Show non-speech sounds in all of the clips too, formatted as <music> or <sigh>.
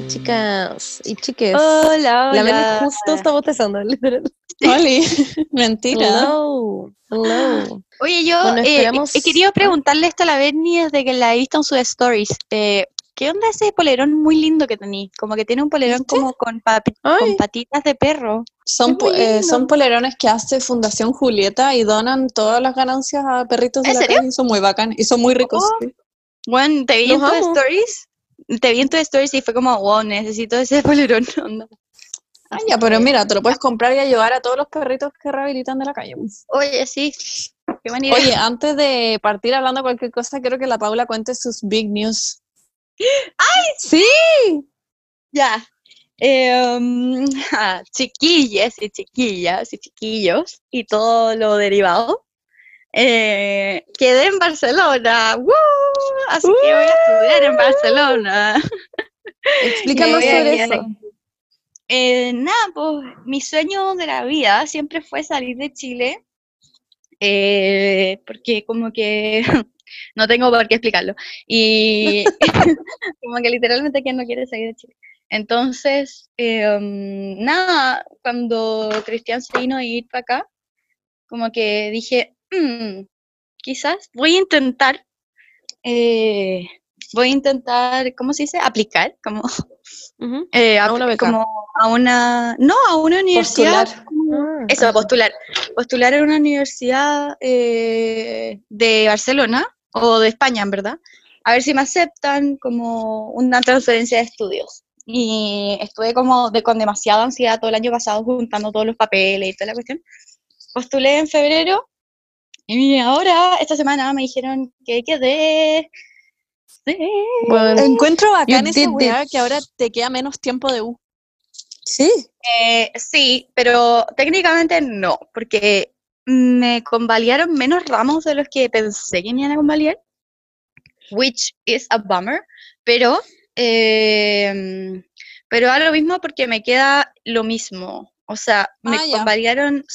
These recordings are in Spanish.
Hola, chicas y chiques. Hola, La Meli hola. justo está bostezando, <laughs> literal. Oli, <laughs> mentira. Hello, hello. Oye, yo Bueno, eh, he querido preguntarle esto a la Bernie desde que la he visto en sus stories. Eh, ¿Qué onda ese polerón muy lindo que tenés? Como que tiene un polerón como con, papi- con Ay. patitas de perro. Son, po- eh, son polerones que hace Fundación Julieta y donan todas las ganancias a perritos de ¿En la serio? calle y son muy bacán y son muy ricos. Oh. sí. Bueno, te vi en tus stories. Te vi en tus stories y fue como, wow, necesito ese <laughs> polerón. onda. Ah, ya, pero mira, te lo puedes comprar y ayudar a todos los perritos que rehabilitan de la calle. Oye, sí. Qué buena idea. Oye, antes de partir hablando de cualquier cosa, quiero que la Paula cuente sus big news. <gasps> Sí, Ya. <laughs> Eh, um, ah, chiquillas y chiquillas y chiquillos y todo lo derivado. Eh, quedé en Barcelona. ¡Woo! Así que voy a estudiar en Barcelona. <laughs> a sobre eso. Eh, nada, pues mi sueño de la vida siempre fue salir de Chile, eh, porque como que <laughs> no tengo por qué explicarlo. Y <laughs> como que literalmente que no quiere salir de Chile. Entonces, eh, um, nada, cuando Cristian se vino a ir para acá, como que dije, "Mm, quizás voy a intentar, eh, voy a intentar, ¿cómo se dice? Aplicar, como eh, A una beca. como a una, no, a una universidad, Postular. Ah, eso, postular, postular en una universidad eh, de Barcelona o de España, en verdad, a ver si me aceptan como una transferencia de estudios. Y estuve como de, con demasiada ansiedad todo el año pasado juntando todos los papeles y toda la cuestión. Postulé en febrero y ahora, esta semana, me dijeron que quedé. Sí. Bueno, Encuentro bacán esa weá que ahora te queda menos tiempo de U. sí. Eh, sí, pero técnicamente no, porque me convalidaron menos ramos de los que pensé que me iban a convalidar, which is a bummer, pero, em, pero da lo mismo porque me queda lo mismo. O sea, me Ah,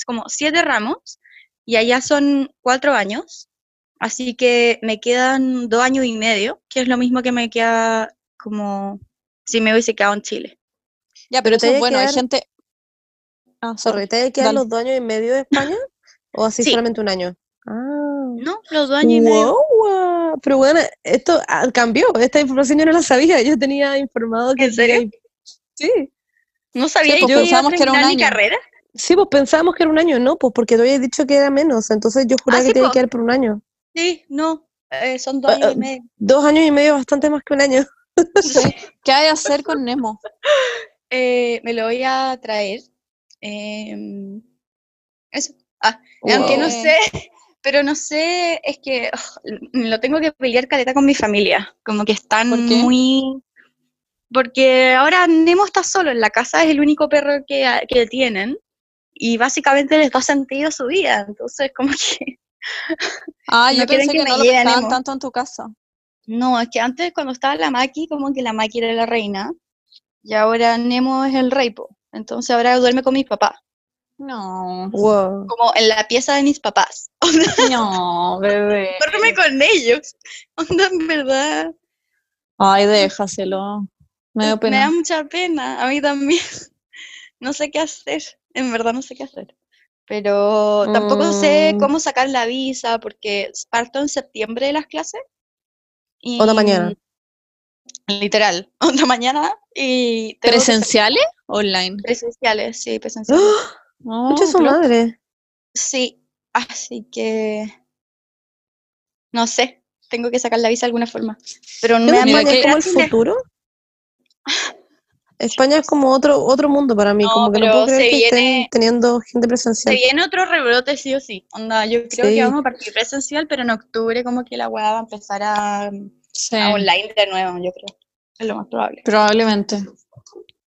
como siete ramos y allá son cuatro años, así que me quedan dos años y medio, que es lo mismo que me queda como si me hubiese quedado en Chile. Ya, Pero pero te eso es hay que bueno, hay gente... Ah, sorry. Sorry, ¿te quedan Dale. los dos años y medio de España? <coughs> ¿O así Sí. solamente un año? Ah. No, los dos años y medio. Wow, wow. Pero bueno, esto ah, cambió. Esta información yo no la sabía. Yo tenía informado que. ¿En serio? Sí. No sabía pues yo iba a que era un mi año. carrera. Sí, pues pensábamos que era un año, ¿no? Pues porque tú habías dicho que era menos. Entonces yo juraba Ah, que sí, tenía po. que quedar por un año. Sí, no, eh, son dos Ah, años ah, y medio. Dos años y medio es bastante más que un año. <laughs> ¿Qué hay que hacer con Nemo? Eh, me lo voy a traer. em, eso. Ah, aunque no sé, <laughs> pero no sé, es que lo tengo que pelear caleta con mi familia. Como que están muy. Porque ahora Nemo está solo en la casa, es el único perro que, que tienen. Y básicamente les da sentido su vida. Entonces, como que. Ah, <laughs> No yo quieren pensé que que me no lo tanto en tu casa. No, es que antes cuando estaba la Maki, como que la Maki era la reina, y ahora Nemo es el rey, po. Entonces ahora duerme con mis papás, No, Wow. como en la pieza de mis papás. <laughs> no, bebé. Duerme con ellos. <laughs> Onda, en verdad. Ay, déjaselo. Me da Me da mucha pena, a mí también. No sé qué hacer, en verdad no sé qué hacer. Pero tampoco sé Mm. cómo sacar la visa, porque parto en septiembre de las clases. Y, Otra mañana. Literal, <laughs> otra mañana. Y que ¿Presenciales? Online. Presenciales, sí, presenciales. ¡Ah! No, Escucha su madre. Sí, así que no sé, tengo que sacar la visa de alguna forma. Pero me ¿Tengo da Mira España mucha es como el que- futuro? <laughs> España es como otro otro mundo para mí, No, como que no puedo creer se que estén teniendo gente Se presencial. viene otro rebrote sí o sí. Onda, yo creo Sí. que vamos a partir presencial, pero en octubre como que la weá va a empezar a, Sí, a online de nuevo, yo creo. Es lo más probable. probablemente.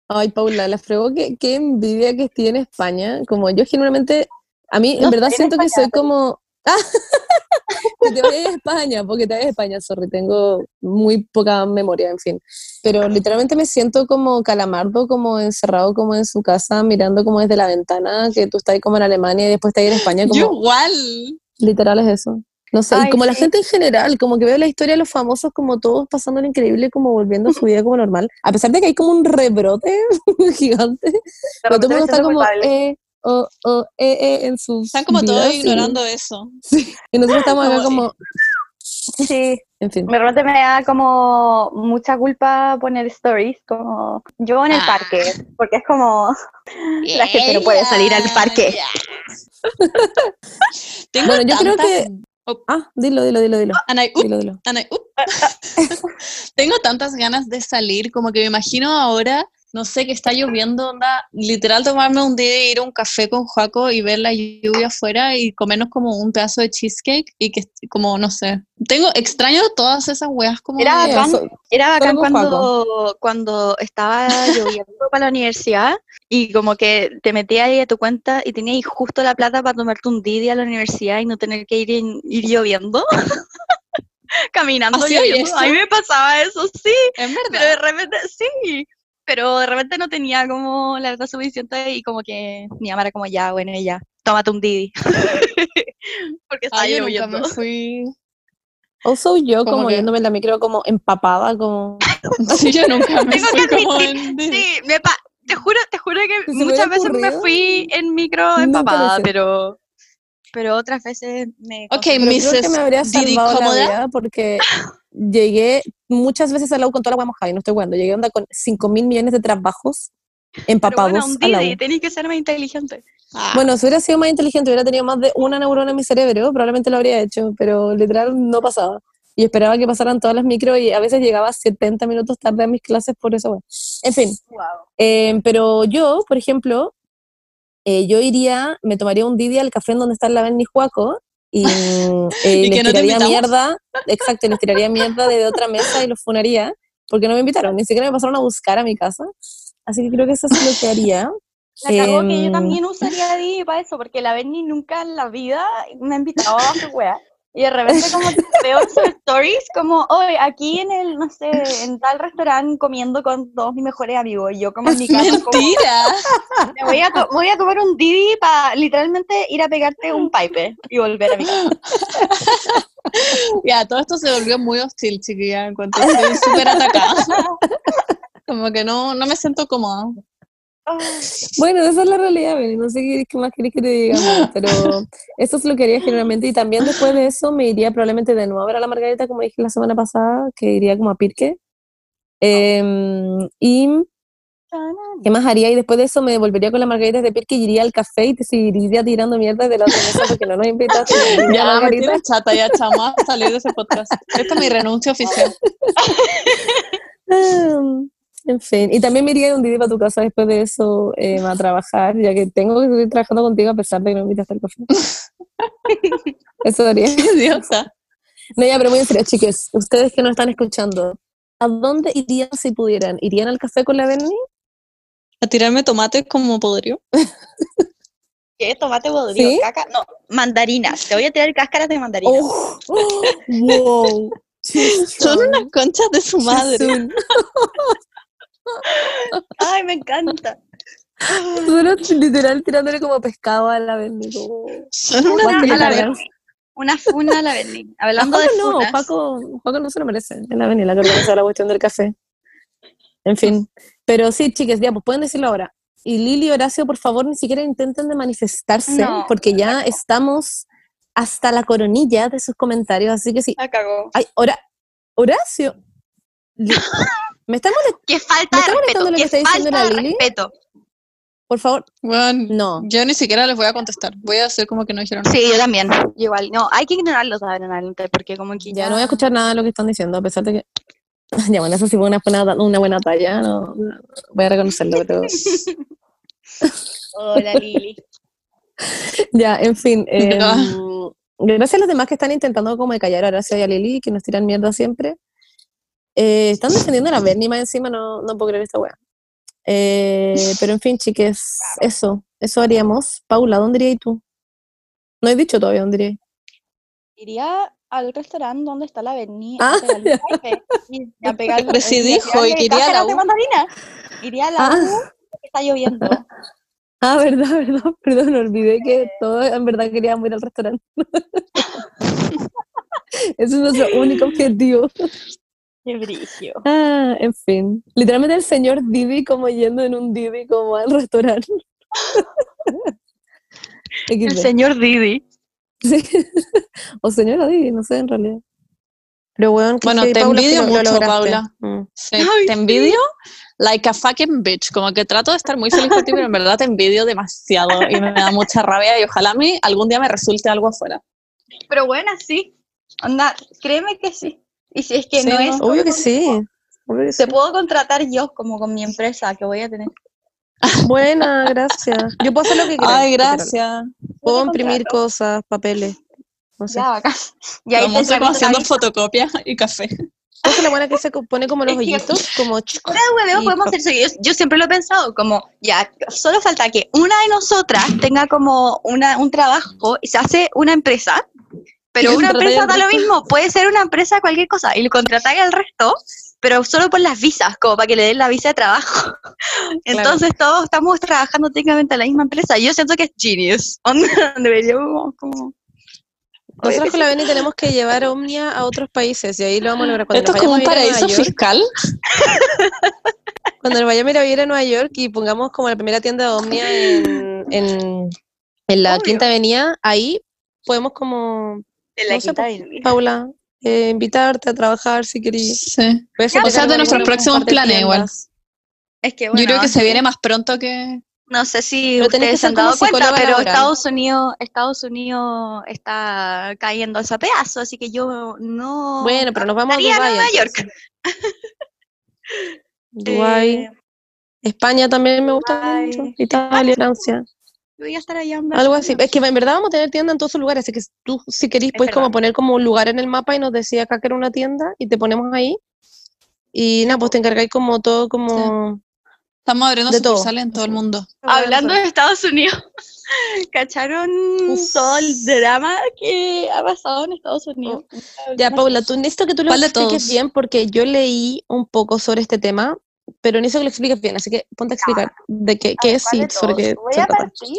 Ay, Paula, la fregó que qué envidia que estoy en España. Como yo generalmente, a mí en No verdad en siento que España, soy como... <laughs> Que te vayas a España, porque te vayas a España, sorry, tengo muy poca memoria, en fin. Pero literalmente me siento como calamardo, como encerrado como en su casa, mirando como desde la ventana, que tú estás ahí como en Alemania y después estás ahí en España, Yo como igual. literal es eso. No sé, y Ay, como la sí. gente en general, como que veo la historia de los famosos como todos pasando lo increíble, como volviendo a su vida como normal. A pesar de que hay como un rebrote <laughs> gigante, pero todo el mundo está como eh, oh, oh, eh, eh, en sus Están como todos y- ignorando eso. Y nosotros estamos acá Como- Sí, <laughs> en fin. de repente me da como mucha culpa poner stories, como yo en el Ah. parque, porque es como <laughs> la gente no puede salir al parque. <laughs> Tengo Bueno, yo creo tantas- que- Ah, dilo, dilo, dilo, dilo. Anay, up, Dilo, dilo. Anay, up. Tengo tantas ganas de salir, como que me imagino ahora, no sé, que está lloviendo, onda, literal tomarme un día y ir a un café con Joaco y ver la lluvia afuera y comernos como un pedazo de cheesecake y que, como, no sé, tengo, extraño todas esas weas como... Era bacán. Eso- Era bacán cuando, cuando estaba lloviendo para la universidad y como que te metías ahí a tu cuenta y tenías justo la plata para tomarte un Didi a la universidad y no tener que ir, en- ir lloviendo. <laughs> Caminando ¿Así hay lloviendo. eso? A mí me pasaba eso, sí, Es pero de repente, sí. Pero de repente no tenía como la verdad suficiente y como que mi mamá era como ya, bueno, ya, tómate un Didi. <laughs> Porque estaba Ay, yo nunca me <laughs> fui... Also yo Como como que- yéndome en la micro como empapada, como... <laughs> Sí, yo nunca me Tengo fui que como admitir, en... Sí, me pa- te juro, te juro que me muchas veces me ocurrido, fui en micro empapada, pero, pero otras veces me... Ok, Pero creo que Mrs. me habría Didi salvado la cómoda. vida porque llegué muchas veces al la U con toda la agua mojada y no estoy jugando. Llegué onda con 5 mil millones de trabajos pero empapados bueno, a la Didi, U. tenés que ser más inteligente. Ah, Bueno, si hubiera sido más inteligente, hubiera tenido más de una neurona en mi cerebro, probablemente lo habría hecho, pero literal no pasaba. Y esperaba que pasaran todas las micro y a veces llegaba 70 minutos tarde a mis clases por eso. bueno. En fin, eh, pero yo, por ejemplo, eh, yo iría, me tomaría un Didi al café en donde está la Benny Juaco y, <laughs> eh, ¿Y les que no te tiraría mierda, exacto, y les tiraría mierda de otra mesa y los funaría, porque no me invitaron, ni siquiera me pasaron a buscar a mi casa. Así que creo que eso es lo que haría. La cagó que yo Em, también usaría Didi para eso, porque la Benny nunca en la vida me ha invitado a su wea. Y de repente <laughs> como que veo sus stories como, hoy aquí en el, no sé, en tal restaurante comiendo con todos mis mejores amigos. Y yo como en mi casa como, Mentira. <laughs> Me voy a, voy a tomar un Didi para literalmente ir a pegarte un pipe y volver a mi casa. <laughs> Ya, todo esto se volvió muy hostil, chiquilla, en cuanto estoy súper atacada. Como que no, no me siento cómoda. Bueno, esa es la realidad, no sé qué, más querés que te digamos, pero <laughs> eso es lo que haría generalmente y también después de eso me iría probablemente de nuevo a ver a la Margarita, como dije la semana pasada, que iría como a Pirque. Em, y ¿qué más haría? Y después de eso me volvería con la Margarita de Pirque y iría al café y te seguiría tirando mierda de la otra mesa porque no nos invitaste. <laughs> Ya, me Margarita. tienes chata, ya chama, a salir de ese podcast. Esta es mi renuncia oficial. Ah, <laughs> En fin, y también me iría un día para tu casa después de eso eh, a trabajar, ya que tengo que seguir trabajando contigo a pesar de que no me invitaste al café. <laughs> Eso haría. Diosa. No, ya, pero muy en serio, chiques, ustedes que nos están escuchando, ¿a dónde irían si pudieran? ¿Irían al café con la Berni? A tirarme tomates como podrio. <laughs> ¿Qué? ¿Tomate podrido? ¿Sí? ¿Caca? No, mandarinas. Te voy a tirar cáscaras de mandarinas. Oh, wow. <laughs> Son unas conchas de su madre. Ay, me encanta. Solo literal tirándole como pescado a la Berni. Son que a la. Una funa a la Berni. Hablando de no, funas. Paco, Paco no se lo merece. Es la Beni la que organiza la cuestión del café. En fin. Pero sí, chicas, ya, pues pueden decirlo ahora. Y Lili y Horacio, por favor, ni siquiera intenten de manifestarse, No, porque ya estamos hasta la coronilla de sus comentarios. Así que sí. La cagó. Ay, Hora- Horacio. <laughs> ¿Me está molestando? Qué falta ¿Me de está respeto. molestando lo que Qué está diciendo falta la de Lili? respeto. Por favor. Bueno, No. yo ni siquiera les voy a contestar. Voy a hacer como que no dijeron nada. Sí, yo también. Igual. No, hay que ignorarlos adelante porque como que Ya no voy a escuchar nada de lo que están diciendo, a pesar de que. <laughs> Ya, bueno, eso sí fue una buena, una buena talla, no, voy a reconocerlo, pero. <laughs> <laughs> Hola, Lili. Ya, en fin. eh, Ya. gracias a los demás que están intentando como de callar a Horacio y a Lili, que nos tiran mierda siempre. Eh, están defendiendo a la Berni más encima, no, no puedo creer esta wea. Eh, pero en fin, chiques, eso, eso haríamos. Paula, ¿dónde irías tú? No he dicho todavía dónde irías. Iría al restaurante donde está la Berni Ah, a pegarle- Pero si dijo y iría a la U. Iría a la Ah. U, que está lloviendo. Ah, verdad, verdad, perdón, olvidé que todos en verdad queríamos ir al restaurante. <laughs> Ese es nuestro único objetivo. Qué brillo. Ah, en fin. Literalmente el señor Didi como yendo en un Didi como al restaurante. <laughs> El señor Didi. Sí. <laughs> o señora Didi, no sé en realidad. Pero bueno, Bueno, te envidio mucho, Paula. Mm. Sí, <laughs> Ay, te sí. envidio like a fucking bitch. Como que trato de estar muy feliz por ti, pero en verdad te envidio demasiado y me da mucha rabia y ojalá a mí algún día me resulte algo afuera. Pero bueno, sí. Onda, créeme que sí. Y si es que Sí, no ¿no? es. Obvio que sí. Obvio que sí. Te puedo contratar yo como con mi empresa que voy a tener. <laughs> Buena, gracias. Yo puedo hacer lo que quiera. Ay, gracias. Puedo imprimir contrato. cosas, papeles. No sé. Ya, bacán. <laughs> Y ahí haciendo la visa. fotocopia y café. ¿Cuál es la buena que se pone como los Es que- hoyitos? Como hueveo y podemos hacer eso. Yo, yo siempre lo he pensado, como, ya, solo falta que una de nosotras tenga como una, un trabajo y se hace una empresa, pero <laughs> una empresa da lo mismo, puede ser una empresa cualquier cosa, y le contratáis al resto, pero solo por las visas, como para que le den la visa de trabajo. <laughs> Entonces todos estamos trabajando técnicamente en la misma empresa. Yo siento que es genius. <laughs> Deberíamos como... Nosotros con la Beni tenemos que llevar Omnia a otros países y ahí lo vamos a lograr. Cuando Esto es como un a a paraíso fiscal. Cuando nos vayamos a ir a vivir a Nueva York y pongamos como la primera tienda de Omnia en, en, en la Obvio. Quinta Avenida, ahí podemos como, la No sé. Paula, eh, invitarte a trabajar si querés. Sí. Voy a hacerte O sea, de nuestros próximos planes igual. Es que Yo bueno, creo que se viene más pronto que... No sé si Pero tenés que ustedes se han dado cuenta, pero laboral. Estados Unidos, Estados Unidos está cayendo a pedazo, así que yo no Bueno, pero nos vamos a Dubái. Nueva York. entonces. <laughs> Dubái. Eh, España también me gusta Dubái. mucho. Italia, Francia. Voy a estar allá en Algo así. Es que en verdad vamos a tener tienda en todos esos lugares, así que tú si querís puedes como poner como un lugar en el mapa y nos decía acá que era una tienda y te ponemos ahí. Y nada, pues te encargáis como todo como... Estamos abriendo De todo. sucursales en todo el mundo. Hablando de Estados Unidos, <laughs> ¿cacharon Uf. todo el drama que ha pasado en Estados Unidos? Ya, Paula, tú necesito que tú lo ¿Cuál de expliques bien porque yo leí un poco sobre este tema, pero necesito que lo expliques bien, así que ponte a explicar de qué, qué es ¿Cuál y de sobre qué voy se a trata. partir,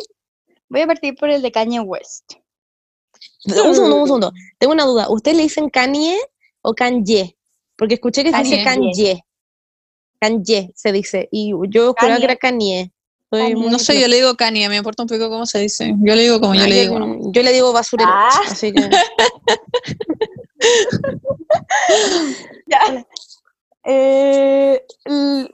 voy a partir por el de Kanye West. Un segundo, un segundo. Tengo una duda. ¿Ustedes le dicen Kanye o Kanye? Porque escuché que se dice Kanye. Kanye. Se dice. Y yo juraba que era Kanye. Soy No sé, yo le digo Kanye, me importa un poco cómo se dice. Yo le digo como yo Ah, le digo. ¿no? yo le digo basurero. Ah. Así que. <laughs> Ya. <laughs> Eh,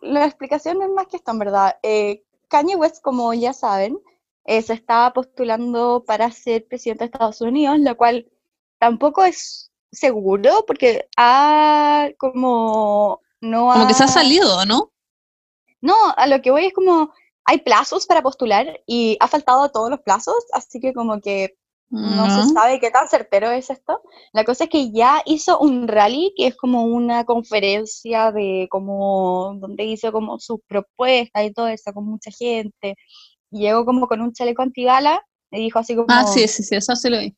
la explicación es más que esto, en verdad. Eh, Kanye West, como ya saben, eh, se está postulando para ser presidente de Estados Unidos, lo cual tampoco es seguro porque ha como no Como que se ha ha- salido, ¿no? No, a lo que voy es como hay plazos para postular y ha faltado a todos los plazos, así que como que no se sabe qué tan certero es esto. La cosa es que ya hizo un rally, que es como una conferencia de como, donde hizo como sus propuestas y todo eso con mucha gente. Llegó como con un chaleco antibala y dijo así como, Ah, sí, sí, sí, eso sí lo vi.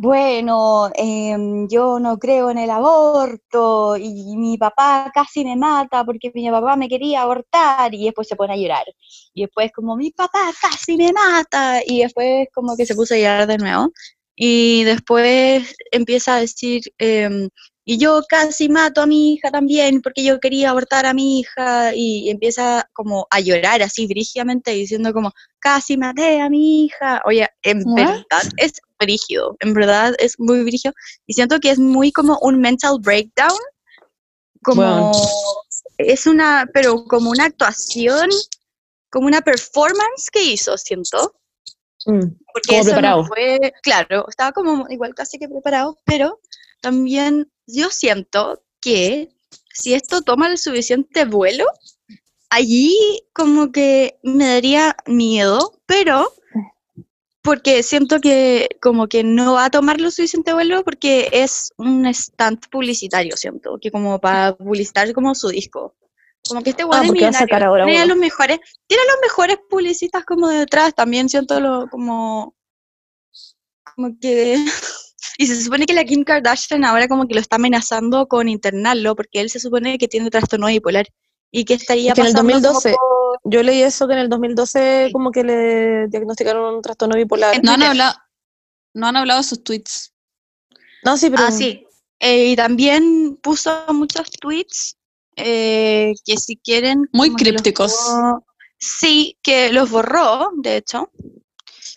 Bueno, em, yo no creo en el aborto y mi papá casi me mata porque mi papá me quería abortar y después se pone a llorar. Y después como mi papá casi me mata y después como que se puso a llorar de nuevo. Y después empieza a decir, em, y yo casi mato a mi hija también porque yo quería abortar a mi hija y empieza como a llorar así brígidamente diciendo como, casi maté a mi hija. Oye, en verdad es brígido, en verdad es muy brígido. Y siento que es muy como un mental breakdown, como Bueno. es una, pero como una actuación, como una performance que hizo, siento. Mm. Porque Como eso no preparado. fue, claro, estaba como igual casi que preparado, pero también yo siento que si esto toma el suficiente vuelo, allí como que me daría miedo, pero porque siento que como que no va a tomar lo suficiente vuelo porque es un stand publicitario, siento, que como para publicitar como su disco. Como que este weón Ah, es sacar ahora tiene los mejores, tiene los mejores publicistas como detrás, también siento lo como como que y se supone que la Kim Kardashian ahora como que lo está amenazando con internarlo porque él se supone que tiene trastorno bipolar y que estaría Es que en el pasando como 2012 por- Yo leí eso que en el 2012 Sí. como que le diagnosticaron un trastorno bipolar. No han hablado, no han hablado de sus tweets. No, sí, pero Ah, sí. Eh, y también puso muchos tweets eh, que si quieren... Muy como que los crípticos. Sí, que los borró, de hecho.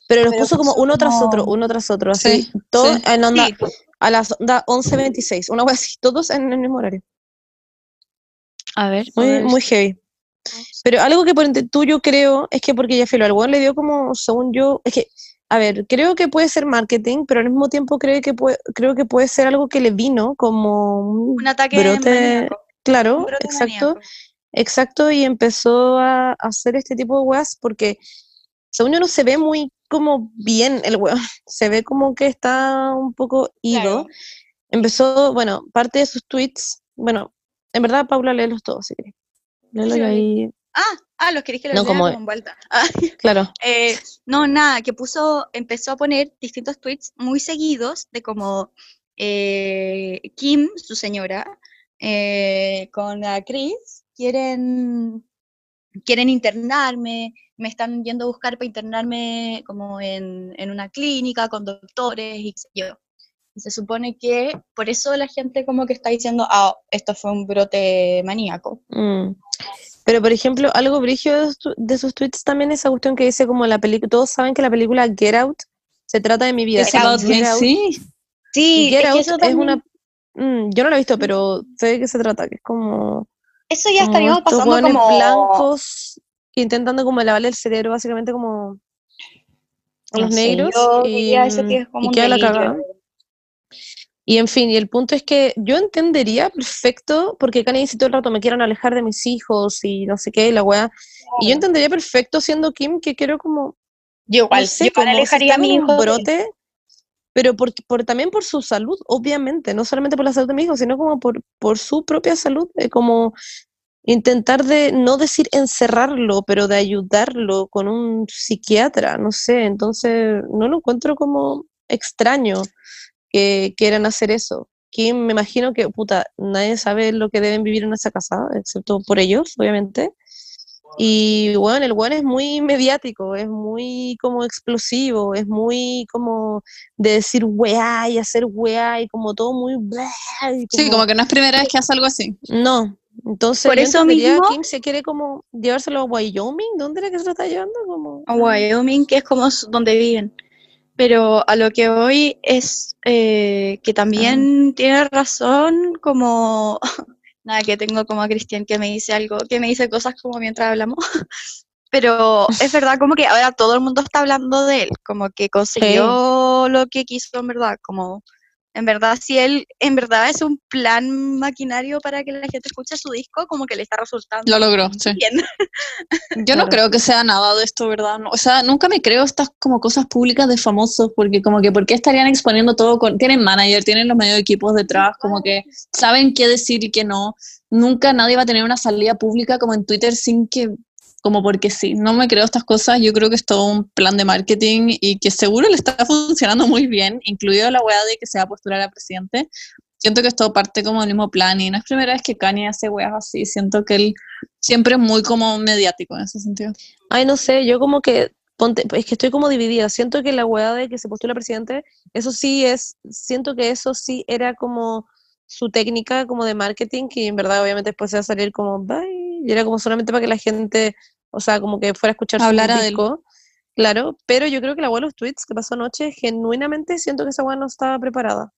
Pero los puso como uno tras otro, uno tras otro, así. Sí, todo sí. en onda, Sí, a las onda 11.26, una wea así, todos en el mismo horario. A ver. Muy, a ver. muy heavy. Pero algo que por ente- tú yo creo es que porque ya filo, al weón le dio como, según yo, es que, a ver, creo que puede ser marketing, pero al mismo tiempo creo que puede, creo que puede ser algo que le vino como un Un ataque brote, maníaco, claro, un brote exacto, maníaco. exacto, y empezó a, a hacer este tipo de weas porque, según yo, no se ve muy como bien el weón, <laughs> se ve como que está un poco ido. Claro. Empezó, bueno, parte de sus tweets, bueno, en verdad, Paula, léelos todos, si querés. Léelos Sí, y vale. ahí, Ah, ah, los queréis que los No, como- vuelta. <laughs> Ah, claro. eh, no, nada, que puso, empezó a poner distintos tweets muy seguidos de como eh, Kim, su señora, eh, con la Chris, quieren, quieren internarme, me están yendo a buscar para internarme como en, en una clínica con doctores y yo. Y se supone que por eso la gente como que está diciendo, ah, esto fue un brote maníaco. Mm. Pero, por ejemplo, algo brígido de, sus- tweets también esa cuestión que dice como la película, todos saben que la película Get Out se trata de mi vida. Get Out- sí. Sí, Get es que Out eso es también- una... Mm, yo no la he visto, pero sé de qué se trata, que es como... Eso ya estaríamos pasando como... blancos intentando como lavarle el cerebro, básicamente como a los No negros yo y, que mm, y queda la cagada. Y en fin, y el punto es que yo entendería perfecto, porque Kanye dice todo el rato, me quieren alejar de mis hijos y no sé qué, y la weá. Y yo entendería perfecto siendo Kim que quiero como, Yo igual, no sé, yo si alejaría a mi un hijo. de- brote, pero por, por- también por su salud, obviamente, no solamente por la salud de mi hijo, sino como por, por su propia salud, eh, como intentar de, no decir encerrarlo, pero de ayudarlo con un psiquiatra, no sé, entonces no lo encuentro como extraño que quieran hacer eso. Kim, me imagino que, puta, nadie sabe lo que deben vivir en esa casa, excepto por ellos, obviamente. Y bueno, el bueno es muy mediático, es muy como explosivo, es muy como de decir weá y hacer weá y como todo muy... bla, y Sí, como que no es primera vez que hace algo así. No, entonces Por eso mismo- Kim se quiere como llevárselo a Wyoming, ¿dónde era que se lo está llevando? Como... a Wyoming, que es como donde viven. Pero a lo que voy es eh, que también tiene razón, como <laughs> nada, que tengo como a Cristian que me dice algo, que me dice cosas como mientras hablamos. <laughs> Pero es verdad como que ahora todo el mundo está hablando de él, como que consiguió lo que quiso en verdad, como en verdad si él en verdad es un plan maquinario para que la gente escuche su disco, como que le está resultando Lo logró, sí. bien. <laughs> Yo no creo que sea nada de esto, ¿verdad? No, o sea, nunca me creo estas como cosas públicas de famosos, porque como que, ¿por qué estarían exponiendo todo? Con, tienen manager, tienen los medios equipos detrás, como que saben qué decir y qué no. Nunca nadie va a tener una salida pública como en Twitter sin que, como porque sí. No me creo estas cosas, yo creo que es todo un plan de marketing y que seguro le está <laughs> funcionando muy bien, incluido la weá de que se va a postular a presidente. Siento que es todo parte como del mismo plan y no es primera vez que Kanye hace weas así, siento que él siempre es muy como mediático en ese sentido. Ay, no sé, yo como que, ponte, es que estoy como dividida, siento que la weá de que se postula presidente, eso sí es, siento que eso sí era como su técnica como de marketing, que en verdad obviamente después se va a salir como, bye, y era como solamente para que la gente, o sea, como que fuera a escuchar su Hablara disco. Claro, pero yo creo que la weá de los tweets que pasó anoche, genuinamente siento que esa weá no estaba preparada.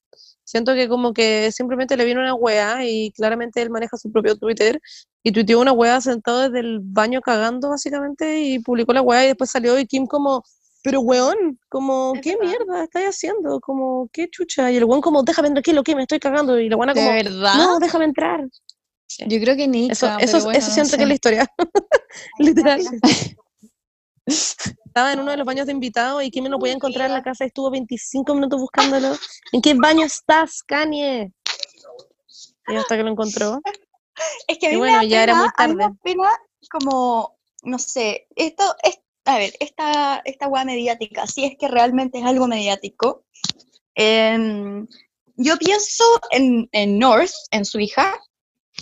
Siento que como que simplemente le vino una weá y claramente él maneja su propio Twitter y tuiteó una weá sentado desde el baño cagando básicamente y publicó la weá y después salió y Kim como, pero weón, como, Es ¿qué verdad. mierda estás haciendo? Como, ¿qué chucha? Y el weón como, déjame tranquilo, que me estoy cagando y la weá como, verdad? no, déjame entrar. Yo creo que ni. Eso, eso, eso siento que es la historia. <laughs> Literal. Estaba en uno de los baños de invitados y Kim no podía encontrar en la casa estuvo 25 minutos buscándolo. ¿En qué baño estás, Kanye? Y hasta que lo encontró. Es que a Y mí bueno, me da ya era pena, muy a mí me da tarde. pena como, no sé, esto es, a ver, esta, esta weá mediática, si es que realmente es algo mediático, em, yo pienso en, en North, en su hija,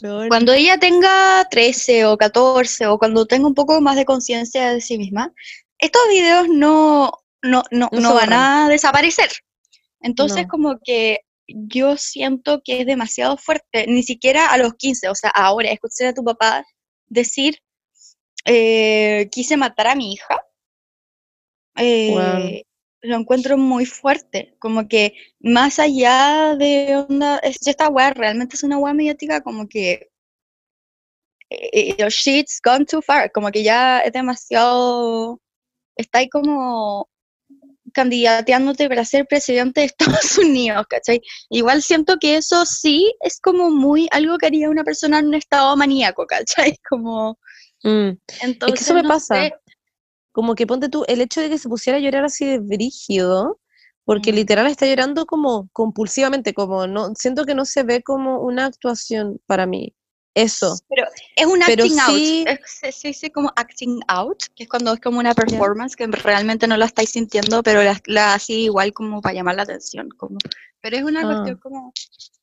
cuando ella tenga 13 o 14 o cuando tenga un poco más de conciencia de sí misma, estos videos no, no, no, No van a desaparecer. Entonces, como que yo siento que es demasiado fuerte, ni siquiera a los 15, o sea, ahora escuché a tu papá decir, eh, quise matar a mi hija. Eh, lo encuentro muy fuerte, como que más allá de onda, es, esta weá realmente es una weá mediática como que eh, your shit's gone too far, como que ya es demasiado, está ahí como candidateándote para ser presidente de <laughs> Estados Unidos, ¿cachai? Igual siento que eso sí es como muy algo que haría una persona en un estado maníaco, ¿cachai? <laughs> Como... Mm. Entonces, es que eso me pasa. Como que ponte tú, el hecho de que se pusiera a llorar así de brígido, porque mm. literal está llorando como compulsivamente, como no, siento que no se ve como una actuación para mí. Eso. Pero es un acting out. Se dice como acting out, que es cuando es como una performance que realmente no lo estáis sintiendo, pero la, la así igual como para llamar la atención. Como, pero es una ah. cuestión como,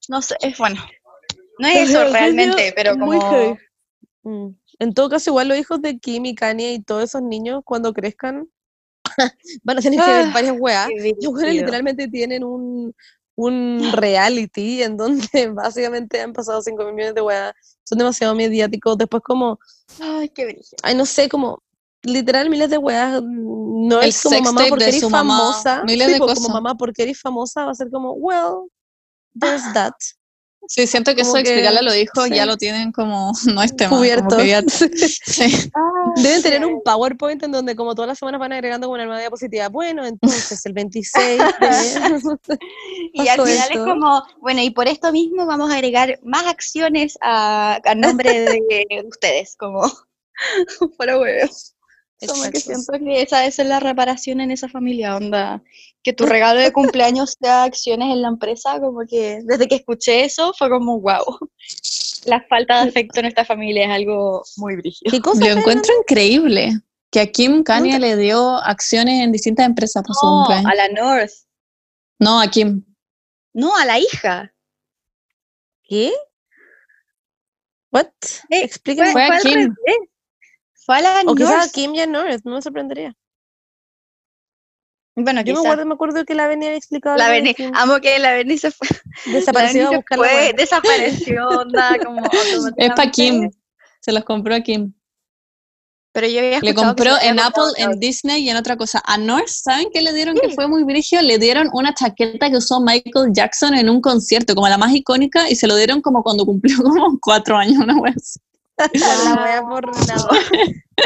no sé, es bueno. No es eso realmente, pero como... Mm. En todo caso, igual los hijos de Kim y Kanye y todos esos niños, cuando crezcan, <laughs> van a tener que ver ah, varias weas. Ellos literalmente tienen un, un reality <laughs> en donde <laughs> básicamente han pasado 5 millones de weas, son demasiado mediáticos, después como, ay, qué Ay, no sé, como literal miles de weas, no es como mamá porque eres famosa, miles de cosas. como mamá porque eres famosa, va a ser como, well, there's that. Sí, siento que eso de explicarle a los hijos ya lo tienen como, <laughs> no es tema. Cubierto. <laughs> sí. Ah, Deben tener un PowerPoint en donde como todas las semanas van agregando como una nueva diapositiva. Bueno, entonces el 26 de... <laughs> y al final es como, bueno, y por esto mismo vamos a agregar más acciones a, a nombre de ustedes, como para huevos. Como que siento que esa, es la reparación en esa familia, onda. Que tu regalo de cumpleaños sea acciones en la empresa, como que desde que escuché eso fue como wow. La falta de afecto en esta familia es algo muy brígido. Lo encuentro increíble que a Kim Kanye le dio acciones en distintas empresas por su cumpleaños. a la North. No, a Kim. No, a la hija. ¿Qué? What? Eh, Explícame. Fue a Kim. O quizás a Kim ya no me sorprendería. Bueno, yo me acuerdo, me acuerdo que la Beni había explicado. La Beni, amo que la Beni se fue. Desapareció fue, Desapareció, onda, como <laughs> Es para Kim. Se los compró a Kim. Pero yo había Le compró en Apple, en Disney y en otra cosa. A North, ¿saben qué le dieron que fue muy brigio? Le dieron una chaqueta que usó Michael Jackson en un concierto, como la más icónica, y se lo dieron como cuando cumplió como cuatro años, una vez <laughs> la wea por <laughs> nada.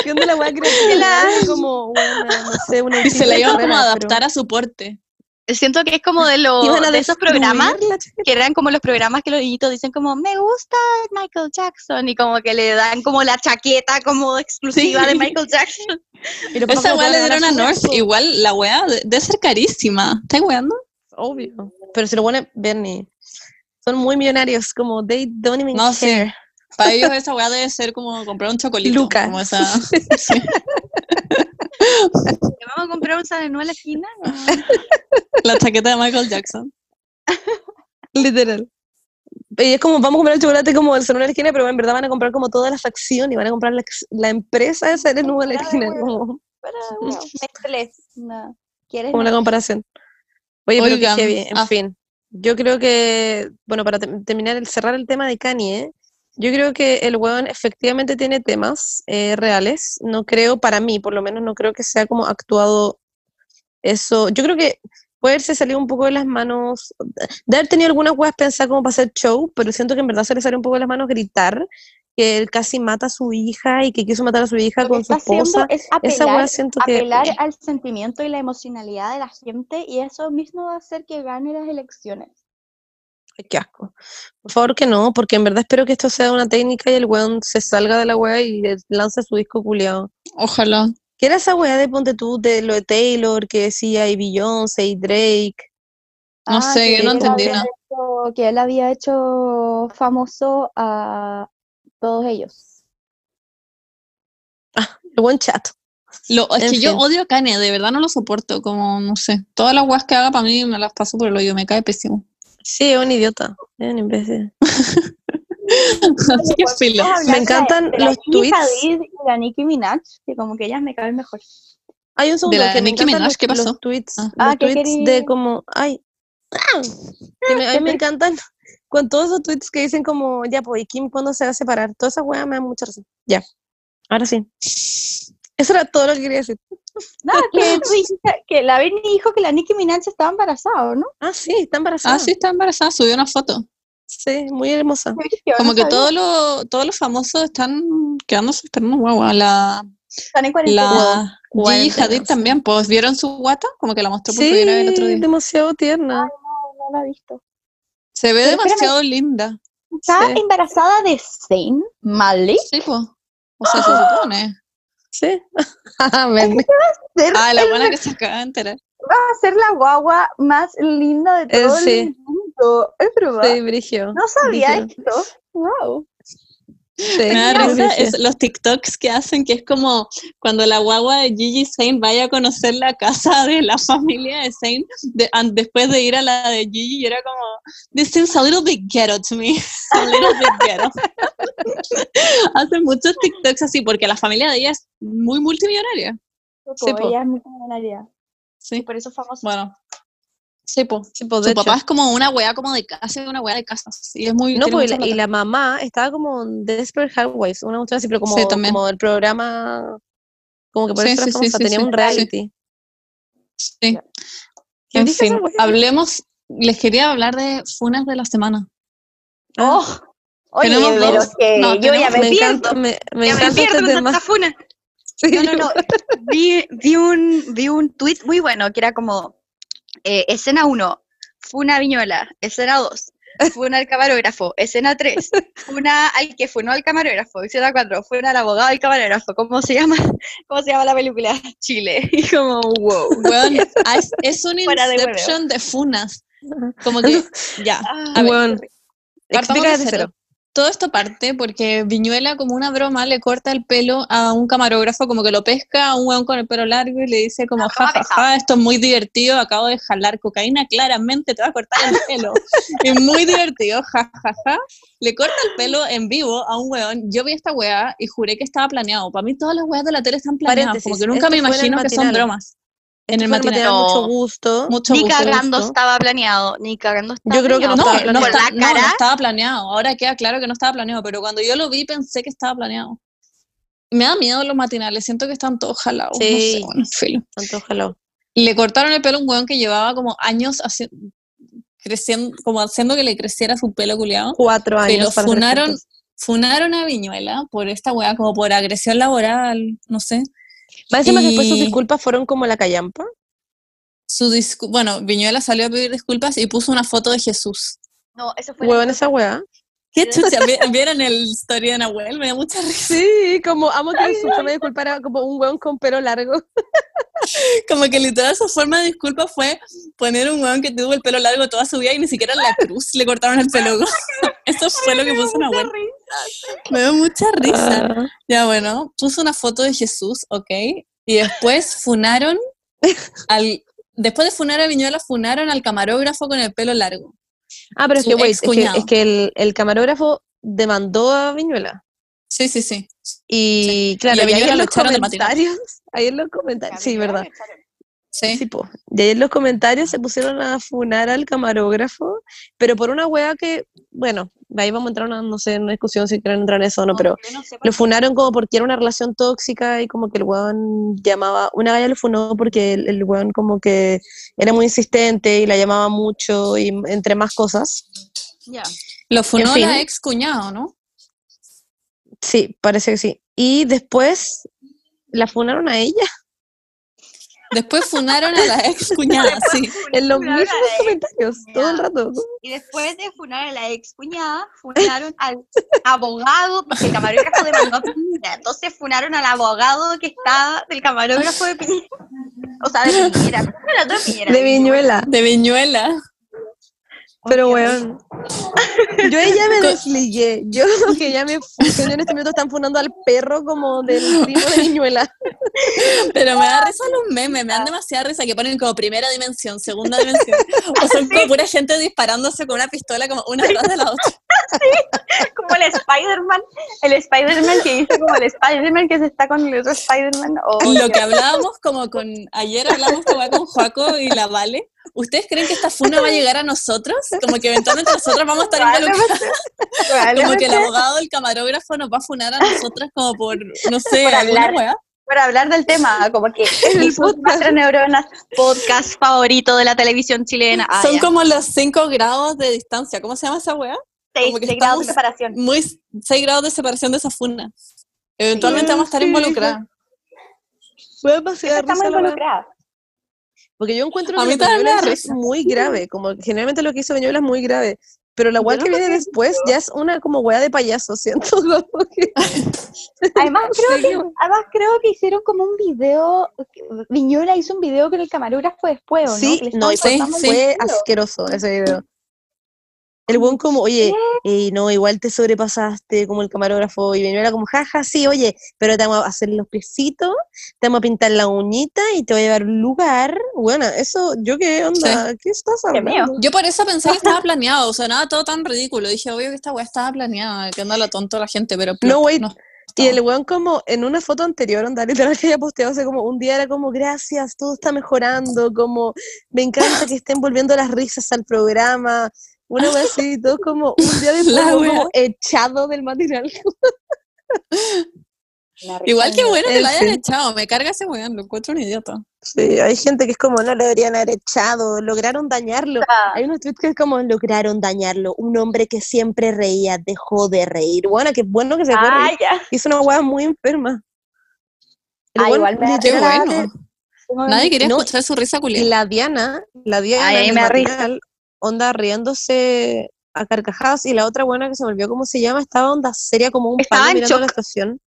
¿Qué onda la wea que la como una, no sé, una Y se la iban como a adaptar a su porte. Siento que es como de, los de esos programas que eran como los programas que los niñitos dicen como me gusta Michael Jackson y como que le dan como la chaqueta como exclusiva de Michael Jackson. Pero Esa weá le dieron a North, igual la weá debe ser carísima. ¿Estás weando? Obvio. Pero si lo pone Bernie. Son muy millonarios, como they don't even no, care. Para ellos esa weá debe ser como comprar un chocolito. Lucas. Como esa, <laughs> vamos a comprar un San a la esquina? La chaqueta de Michael Jackson. <laughs> Literal. Y es como, vamos a comprar el chocolate como el salón de la esquina, pero en verdad van a comprar como todas las acciones y van a comprar la, la empresa de ser el de la esquina. Como, para, bueno, no. ¿Quieres como una comparación. Oye, pero que bien, en ah. fin. Yo creo que, bueno, para terminar, el cerrar el tema de Kanye, yo creo que el weón efectivamente tiene temas eh, reales. No creo, para mí, por lo menos, no creo que sea como actuado eso. Yo creo que puede haberse salido un poco de las manos, de haber tenido algunas weas pensadas como para hacer show, pero siento que en verdad se le salió un poco de las manos gritar que él casi mata a su hija y que quiso matar a su hija con su esposa. Es apelar, siento apelar al sentimiento y la emocionalidad de la gente y eso mismo va a hacer que gane las elecciones. Ay, qué asco. Por favor que no, porque en verdad espero que esto sea una técnica y el weón se salga de la wea y lance su disco culiado. Ojalá. ¿Qué era esa wea de ponte tú de lo de Taylor que decía y Beyoncé y Drake? No ah, sé, yo no entendí nada. que él había hecho famoso a todos ellos. Ah, el buen chat. Lo, es que yo odio a Kanye, de verdad no lo soporto, como, no sé, todas las weas que haga para mí me las paso por el hoyo, me cae pésimo. Sí, es un idiota, es un imbécil. <laughs> Así que filo. Me encantan los tweets. y la Nicki Minaj, que como que ellas me caen mejor. Hay un segundo de la que Nicki Minaj, ¿qué pasó? Los tweets, ah. los ah, tweets de como, ay, ¡Ah! Que me- a mí me encantan con todos esos tweets que dicen como, ya, pues, ¿y Kim cuándo se va a separar? Todas esas weas me dan mucha razón. Ya, ahora sí. Eso era todo lo que quería decir. <laughs> No, que tú dijiste que la Britney dijo que la Nicki Minaj estaba embarazada, ¿no? Ah, sí, está embarazada. Ah, sí, está embarazada, subió una foto. Sí, muy hermosa. Como No que todos los, todos los famosos están quedándose esperando guagua. La, Están en cuarentena. la Gigi Hadid también, pues, ¿vieron su guata? Como que la mostró por Sí, primera vez el otro día. demasiado tierna. No, no la he visto. Se ve Pero espérame. demasiado linda. ¿Está Sí. embarazada de Zayn Malik? Sí, pues. O sea, se supone. Sí. <laughs> Ah, Ah, la buena que se acaba de enterar. va a ser la guagua más linda de Eh, todo sí. el mundo. Es verdad. Sí, Brigio. No sabía Brígido. esto. Wow. Sí, Me da risa es los TikToks que hacen, que es como cuando la guagua de Gigi Zane vaya a conocer la casa <laughs> de la familia de Zane, de- an- después de ir a la de Gigi, y era como, this seems a little bit ghetto to me, <laughs> a little bit ghetto. <laughs> hacen muchos TikToks así, porque la familia de ella es muy multimillonaria. Sí, po. ella es multimillonaria. Sí, Por eso es famosa. bueno. Sí, po. Sí, pues, Su papá es como una weá como de casa, una weá de casas. Y es muy No, pues, y la, y plata. la mamá estaba como en Desperate Housewives, una cuestión así, pero como, Sí, como el programa, como que por Sí, eso era sí, sí, famosa, sí, tenía sí. un reality. Sí. ¿Qué En fin, hablemos, les quería hablar de funas de la semana. Ah. Oh, oye, Tenemos pero dos. que No, yo ya me, me pierdo. encanta, me, me ya me encanta pierdo este tanta funa. <laughs> Sí. No, no, no. vi, vi un, vi un tweet muy bueno que era como eh, escena 1, Funa Viñuela, escena 2, Funa al camarógrafo, escena 3, Funa al que funó al camarógrafo, escena 4, Funa al abogado del camarógrafo, ¿cómo se llama? <laughs> ¿Cómo se llama la película? Chile. Y como, wow. Weón, ah, es, es un <laughs> Fuera de inception de, funas. Como que, ya. Ah, A ver, partamos explica de de cero. cero. Todo esto parte porque Viñuela, como una broma, le corta el pelo a un camarógrafo, como que lo pesca a un weón con el pelo largo y le dice como, ja, ja, ja, esto es muy divertido, acabo de jalar cocaína, claramente te va a cortar el pelo. <laughs> es muy divertido, ja, ja, ja. Le corta el pelo en vivo a un weón. Yo vi esta weá y juré que estaba planeado. Para mí todas las weas de la tele están planeadas, como que nunca me imagino que son bromas. En el matinal. No. mucho gusto. Mucho Ni gusto. cagando gusto. estaba planeado, ni cagando estaba Yo creo que no planeado. No, estaba no, está- no, cara, no estaba planeado. Ahora queda claro que no estaba planeado, pero cuando yo lo vi pensé que estaba planeado. Me da miedo los matinales, siento que están todos jalados. No Sí. sé, bueno, filo. Tanto ojalá. Le cortaron el pelo a un weón que llevaba como años haci- creciendo, como haciendo que le creciera su pelo culiado. Cuatro años. Pero funaron, funaron a Viñuela por esta weá, como por agresión laboral, no sé. Más encima que después sus disculpas fueron como la callampa. Su discu- bueno, Viñuela salió a pedir disculpas y puso una foto de Jesús. No, eso fue. Huevón esa weá. ¿Qué chucha? ¿Vi- <laughs> ¿Vieron el story de Nahuel? Me da mucha risa. Sí, como amo que su forma de disculpar era como un weón con pelo largo. <laughs> Como que literal su forma de disculpa fue poner un weón que tuvo el pelo largo toda su vida y ni siquiera en la cruz le cortaron el pelo. <laughs> Eso fue lo que puso Nahuel. Me dio mucha risa. Ah, Ya bueno, puso una foto de Jesús, ok. Y después funaron al... Después de funar a Viñuela, funaron al camarógrafo con el pelo largo. Ah, pero es que, wait, es que, es que el, el camarógrafo demandó a Viñuela. Sí, sí, sí. Y claro, Y y ahí Viñuela en lo los comentarios, ahí en los comentarios, sí, verdad. Sí. Sí, po. Y ahí en los comentarios se pusieron a funar al camarógrafo, pero por una wea que, bueno, ahí vamos a entrar una, no sé, en una discusión si quieren entrar en eso o no, pero lo funaron como porque era una relación tóxica y como que el weón llamaba, una galla lo funó porque el, el weón como que era muy insistente y la llamaba mucho y entre más cosas. Ya. Lo funó fin. la ex cuñado, ¿no? Sí, parece que sí. Y después la funaron a ella Después funaron a la ex cuñada, sí. en los mismos comentarios, todo el rato. Y después de funar a la ex cuñada, funaron al abogado, porque el camarógrafo demandó a Piñera. Entonces funaron al abogado que está del camarógrafo de Piñera. O sea, de Piñera. De Viñuela. De Viñuela. Pero weón, yo ya me desligué. Yo <laughs> que ya me fui. que En este minuto están funando al perro como del primo de Viñuela. Pero me da risa los memes, me dan demasiada risa que ponen como primera dimensión, segunda dimensión. O son como pura gente disparándose con una pistola como una atrás de la otra. como el Spider-Man, el Spider-Man que dice como el Spider-Man que se está con el otro Spider-Man. Oh, Lo que hablábamos como con, ayer hablamos como con Joaco y la Vale, ¿ustedes creen que esta funa va a llegar a nosotros? Como que eventualmente nosotros vamos a estar involucrados. Como que el abogado, el camarógrafo nos va a funar a nosotras como por, no sé, Por alguna hablar. weá. para hablar del tema, como que el <laughs> Cuatro Neuronas, podcast favorito de la televisión chilena. Ah, Son ya. como los 5 grados de distancia. ¿Cómo se llama esa weá? seis, como que seis grados de separación. Muy 6 grados de separación de esa funa. Eventualmente vamos a estar Sí. involucradas. Demasiado Estamos involucradas. Porque yo encuentro que Peñuelas es muy grave, como generalmente lo que hizo Peñuelas es muy grave, pero la weá que no viene después ya es una como weá de payaso, <laughs> siento que... <laughs> Además, creo Sí, que, además creo que hicieron como un video, Viñola hizo un video con el camarógrafo después, ¿o ¿no? Sí, no, y estaban fue, asqueroso ese video. El buen como, oye, eh, no, igual te sobrepasaste como el camarógrafo, y Peñuela como, jaja, sí, oye, pero te vamos a hacer los piecitos, te vamos a pintar la uñita y te voy a llevar un lugar. Bueno, eso, ¿yo qué onda? ¿Qué estás hablando? Yo por eso pensé que estaba <laughs> planeado, o sea, nada todo tan ridículo. Dije, obvio que esta weá estaba planeada, que anda lo tonto la gente, pero No, wait, no. Y el weón como en una foto anterior, onda, literal <laughs> que había posteado hace como un día era como, gracias, todo está mejorando, como, me encanta <laughs> que estén volviendo las risas al programa, una wea así, todo como un día después <laughs> como echado del material. Igual que bueno que lo hayan echado, me carga ese weón, lo encuentro un idiota. Sí, hay gente que es como, no lo deberían haber echado, lograron dañarlo. Hay unos tweets que es como, lograron dañarlo, un hombre que siempre reía, dejó de reír. Bueno, qué bueno que se fue Ah, ya. Hizo una wea muy enferma. El Ah, igual me Qué bueno. Nadie quería No, escuchar su risa culiada. la Diana, la Diana Ay, ahí en el me da risa. matinal, onda riéndose a carcajadas, y la otra buena que se me olvidó cómo se llama, estaba onda seria como un Estaba palo en mirando la shock. estación.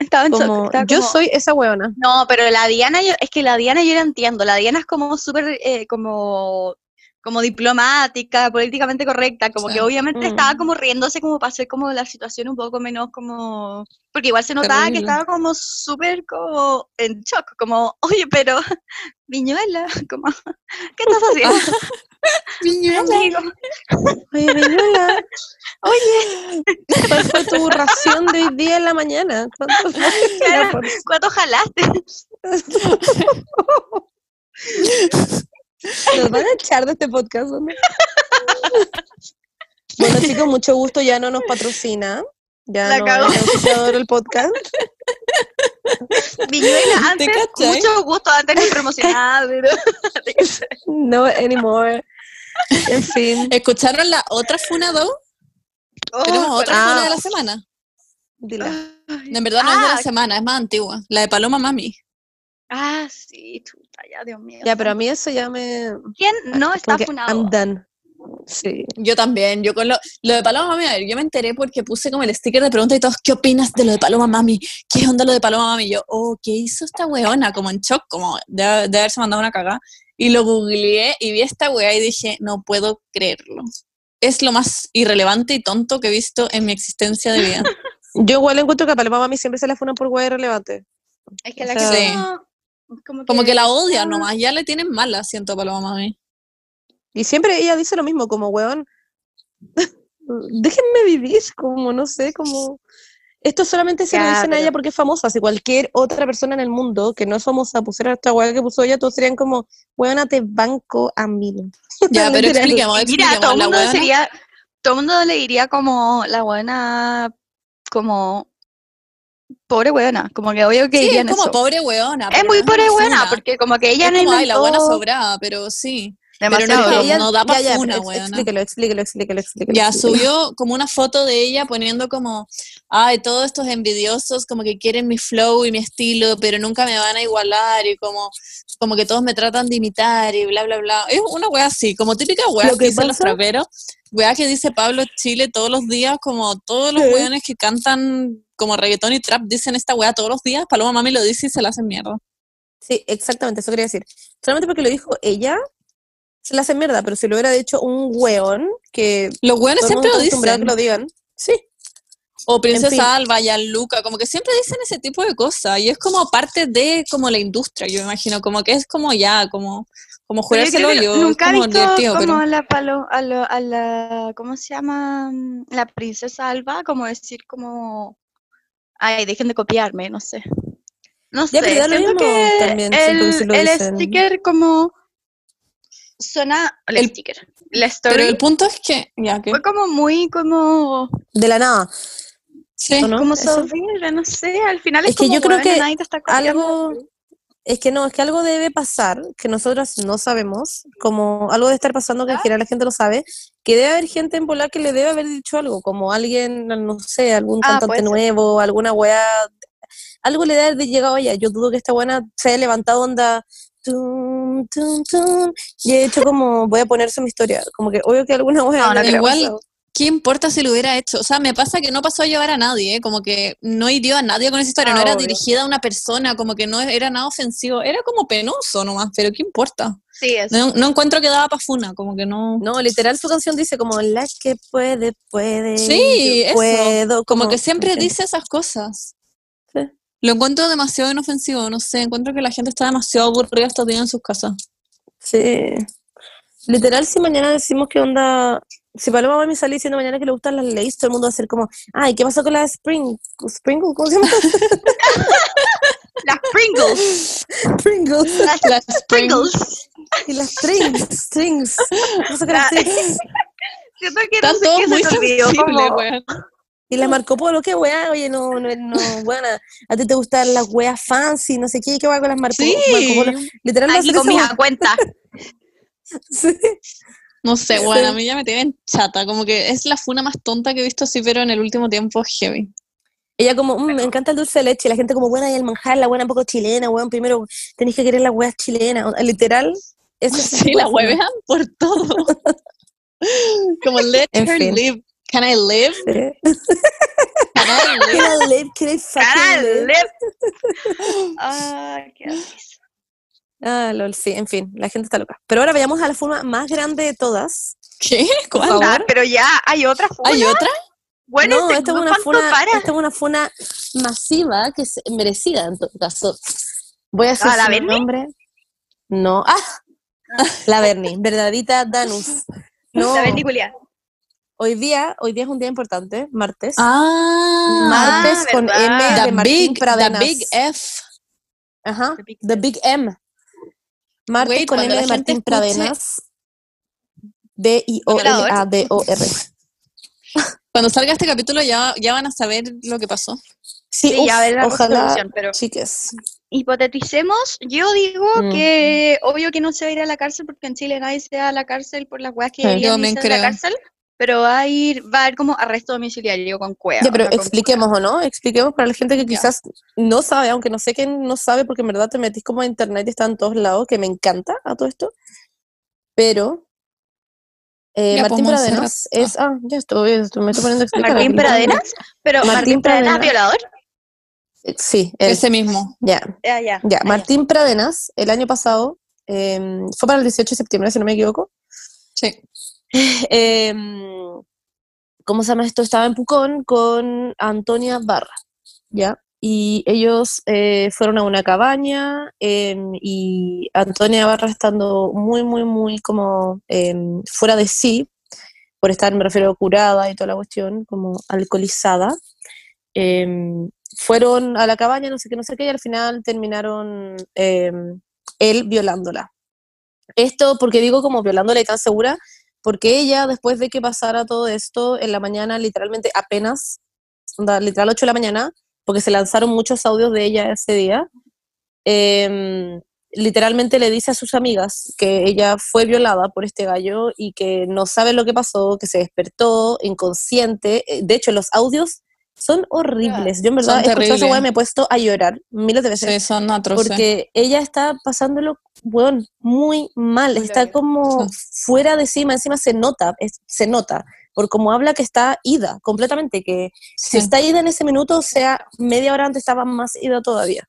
Estaba en shock, Como, estaba yo como- soy esa hueona. No, pero la Diana, yo, es que la Diana yo la entiendo. La Diana es como súper, eh, como, como diplomática, políticamente correcta, como Sí. que obviamente Mm. estaba como riéndose como para hacer como la situación un poco menos como... Porque igual se notaba que Terrible. estaba como súper como en shock, como, oye, pero <laughs> Viñuela, <laughs> como, ¿qué estás haciendo? <laughs> <laughs> Amigo, Oye, Viñuela, Oye, ¿cuál fue tu ración de hoy día en la mañana? ¿Cuánto porción? ¿cuánto jalaste? Nos van a echar de este podcast, ¿o no? Bueno, chicos, mucho gusto, ya no nos patrocina. Ya La no cagó. es el podcast. Viñuela, ¿Te antes, mucho gusto, antes ni promocionada, pero... <laughs> No anymore. En fin, ¿Escucharon la otra Funa 2? Oh, Tenemos otra ah. Funa de la semana. dila. En verdad no es de la Ah. semana, es más antigua. La de Paloma Mami. Ah, sí, chuta, ya, Dios mío. Ya, pero a mí eso ya me... ¿Quién no está como que funado? I'm done. Sí. Yo también, yo con lo, lo de Paloma Mami, a ver, yo me enteré porque puse como el sticker de pregunta y todos, ¿qué opinas de lo de Paloma Mami? ¿Qué onda lo de Paloma Mami? Y yo, oh, ¿qué hizo esta weona? Como en shock, como de, de haberse mandado una cagada. Y lo googleé y vi esta wea y dije, no puedo creerlo. Es lo más irrelevante y tonto que he visto en mi existencia de vida. <laughs> Yo igual encuentro que a Paloma Mami siempre se la funan por hueá irrelevante. Es que O la sea- que Sí. no- como, Como que la odia ah, nomás, ya le tienen mala, siento a Paloma Mami. Y siempre ella dice lo mismo, como, weón, <laughs> déjenme vivir, como, no sé, como... Esto solamente se lo dicen a ella porque es famosa. Si cualquier otra persona en el mundo que no es famosa pusiera esta weá que puso ella, todos serían como, weona, te banco a mil. <laughs> Ya, pero expliquemos, Mira, todo el mundo sería, todo el mundo le diría como la buena, como pobre buena, como que obvio que sí, dirían es como eso. pobre weona. es muy no pobre funa. porque como que ella es no como, ay, la buena inventó sobrada, pero sí. Demasiado. no, Que ella- no da pa' ya, ya, funa, pero ex- weona. Explíquelo, explíquelo, explíquelo, explíquelo. Ya explíquelo. subió como una foto de ella poniendo como, ay, todos estos envidiosos como que quieren mi flow y mi estilo, pero nunca me van a igualar y como, como que todos me tratan de imitar y bla, bla, bla. Es una wea así, como típica wea Lo que dicen los traperos, wea que dice Pablo Chile todos los días, como todos los Sí. weones que cantan como reggaetón y trap dicen esta wea todos los días, Paloma Mami lo dice y se la hacen mierda. Sí, exactamente, eso quería decir. Solamente porque lo dijo ella, se la hace mierda, pero si lo hubiera dicho un weón, que Los weones siempre lo dicen. que lo digan, sí. O Princesa fin. Alba, Luca, como que siempre dicen ese tipo de cosas y es como parte de como la industria, yo me imagino, como que es como ya, como Como yo jurárselo yo, nunca he como visto como pero... a la palo, a, lo- a la, ¿cómo se llama? Mm, La princesa Alba, como decir como, ay, dejen de copiarme, no sé. No Ya, sé, pero siento mismo que también, siento que el, el sticker como suena, el, El- sticker, la Pero story el punto es que, ya que, fue como muy como, De la nada. sí, ¿o no? como Eso. sobre, no sé, al final es, Es que como, yo creo bueno, que está algo es que no, es que algo debe pasar que nosotras no sabemos, como algo debe estar pasando que en general la gente lo sabe, que debe haber gente en Polar que le debe haber dicho algo, como alguien, no sé, algún Ah, cantante nuevo, alguna weá, algo le debe haber llegado a ella. Yo dudo que esta buena se haya levantado onda tum, tum, tum, y he hecho como voy a poner eso en mi historia, como que obvio que alguna habrá creo. Igual, pasado. ¿qué importa si lo hubiera hecho? O sea, me pasa que no pasó a llevar a nadie, ¿eh? como que no hirió a nadie con esa historia, Ah, no era obvio. dirigida a una persona, como que no era nada ofensivo, era como penoso nomás, pero ¿qué importa? Sí, eso. No, no encuentro que daba pa' funa, como que no... No, literal su canción dice como la que puede, puede, Sí, yo eso. puedo, Como que siempre dice esas cosas. Lo encuentro demasiado inofensivo, no sé, encuentro que la gente está demasiado aburrida estos días en sus casas. Sí. Literal, si mañana decimos que onda. Si Paloma va a mi salir diciendo mañana que le gustan las leyes, todo el mundo va a ser como, ay, ¿qué pasó con la Spring? Sprinkle? ¿Cómo se llama? <laughs> Las Pringles. Pringles. Las Las Pringles. Y las strings. Strings. ¿Qué pasó con las La- strings? <laughs> Siento que no sé qué se olvidó, como-. Y las Marco Polo, qué weá, oye, no, no, no, buena. A ti te gustan las weas fancy, no sé qué, qué weá con las Marco, Sí, Marco Polo. Literal, va a Aquí con mis cuenta. <laughs> Sí. no sé, Sí. bueno, a mí ya me tienen chata, como que es la funa más tonta que he visto así, pero en el último tiempo heavy. Ella como, "Mm, me encanta el dulce de leche, la gente como, buena, y el manjar, la buena un poco chilena, weón, primero tenéis que querer las weas chilenas, literal. Ese es el <laughs> Sí, la huevean por todo. <laughs> como let En her fin. live. Can I live? Sí. Can I <laughs> live? Can I live? Can I fucking live? Caralep. <laughs> Ah, qué risa. Ah, lol, sí, en fin, la gente está loca. Pero ahora vayamos a la forma más grande de todas. ¿Qué? ¿Cuál? Ah, pero ya hay otra funa. ¿Hay otra? Bueno, no, este esta es una ¿cuánto funa, para? esta es una funa masiva que es merecida en todo caso. Voy a decir ¿Ah, la su nombre. No, ah, la Bernie, verdadita Danus. No, La Berniculia. Hoy día, hoy día es un día importante, martes. Ah, martes con verdad. M de the Martín big, the Pradenas. big F. Ajá, The Big the Big M. Martes Wait, con M de Martín escuche- Pradenas. B-I-O-L-A-D-O-R. <laughs> Cuando salga este capítulo ya, ya van a saber lo que pasó. Sí, Sí, uf, ya ver la ojalá, pero chiques. hipoteticemos, yo digo Mm. que obvio que no se va a ir a la cárcel porque en Chile nadie se va a la cárcel por las weas que Sí. Yo a la cárcel, pero va a ir, va a haber como arresto domiciliario con cueva. Ya, pero o sea, con expliquemos, ¿o no? Expliquemos para la gente que Ya. quizás no sabe, aunque no sé quién no sabe, porque en verdad te metís como a internet y está en todos lados, que me encanta a todo esto. Pero eh, Ya, Martín pues, Pradenas Montserrat. es. Ah, ya estoy, estoy- me estoy poniendo a explicar. Martín. Pradenas, pero Martín Martín, Pradenas, Pradenas. violador. Eh, Sí, él. Ese mismo. Ya, Ya, ya. ya. ah, Martín Pradenas, el año pasado, em, fue para el 18 de septiembre, si no me equivoco. Sí. <laughs> em, ¿cómo se llama esto? Estaba en Pucón con Antonia Barra, ¿ya? Y ellos eh, fueron a una cabaña em, y Antonia Barra estando muy, muy, muy como em, fuera de sí, por estar, me refiero, curada y toda la cuestión, como alcoholizada, fueron a la cabaña, no sé qué, no sé qué, y al final terminaron él violándola. Esto porque digo como violándola y tan segura, porque ella, después de que pasara todo esto, en la mañana, literalmente apenas, literal 8 de la mañana, porque se lanzaron muchos audios de ella ese día, em, literalmente le dice a sus amigas que ella fue violada por este gallo y que no sabe lo que pasó, que se despertó inconsciente. Eh, De hecho, los audios son horribles. Yo en verdad Son he escuchado esa terribles. weá y me he puesto a llorar miles de veces Sí, son atroces. porque ella está pasándolo, weón, muy mal, está como fuera de sí, más encima se nota, es- se nota, por cómo habla que está ida completamente, que si está ida en ese minuto, o sea, media hora antes estaba más ida todavía.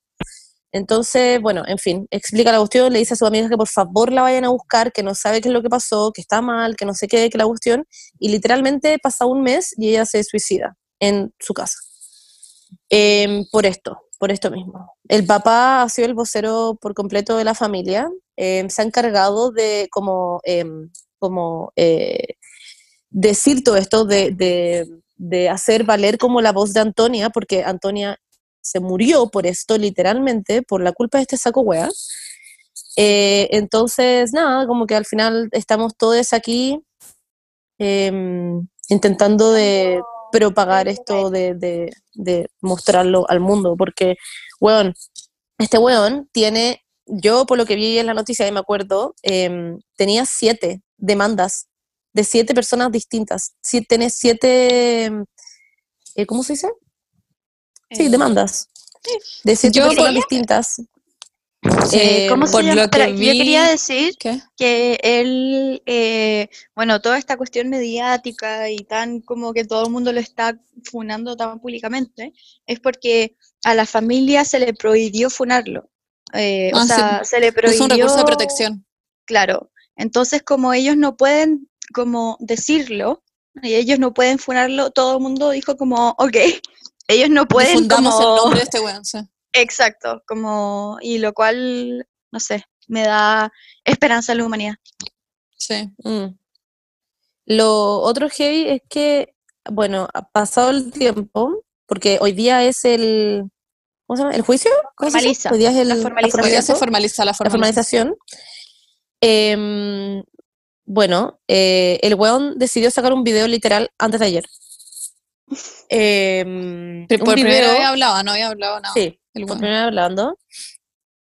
Entonces, bueno, en fin, explica la cuestión, le dice a sus amigas que por favor la vayan a buscar, que no sabe qué es lo que pasó, que está mal, que no sé qué, que la cuestión, y literalmente pasa un mes y ella se suicida en su casa. Em, por esto, por esto mismo. El papá ha sido el vocero por completo de la familia, eh, se ha encargado de como, em, como eh, decir todo esto, de, de, de hacer valer como la voz de Antonia, porque Antonia se murió por esto literalmente, por la culpa de este saco wea. Eh, entonces, nada, como que al final estamos todos aquí intentando de propagar esto, de, de- de mostrarlo al mundo, porque, weón, este weón tiene, yo por lo que vi en la noticia y me acuerdo, em, tenía siete demandas de siete personas distintas. Sí, tiene siete, eh, ¿cómo se dice? Sí, Eh, demandas. De siete Yo personas distintas. Eh, ¿Cómo se por llama? lo que Espera, yo quería vi- decir ¿Qué? que él, eh, bueno, toda esta cuestión mediática y tan como que todo el mundo lo está funando tan públicamente, es porque a la familia se le prohibió funarlo. Eh, o Ah, sí. sea, se le Es prohibió... un recurso de protección. Claro. Entonces, como ellos no pueden como decirlo, y ellos no pueden funarlo, todo el mundo dijo como, ok, <laughs> ellos no pueden Difundamos como... el nombre de este weón, sí. Exacto, como, y lo cual, no sé, me da esperanza en la humanidad. Sí. Mm. Lo otro heavy es que, bueno, ha pasado el tiempo, porque hoy día es el, ¿cómo se llama? ¿El juicio? ¿Cómo se dice? Formaliza, Hoy día es el, la formalización. Hoy día se formalización. formaliza la la formalización. formalización. Em, bueno, eh, el weón decidió sacar un video literal antes de ayer. <laughs> Pero un Por primera vez hablaba, no había hablado nada. Sí, el primera vez hablando.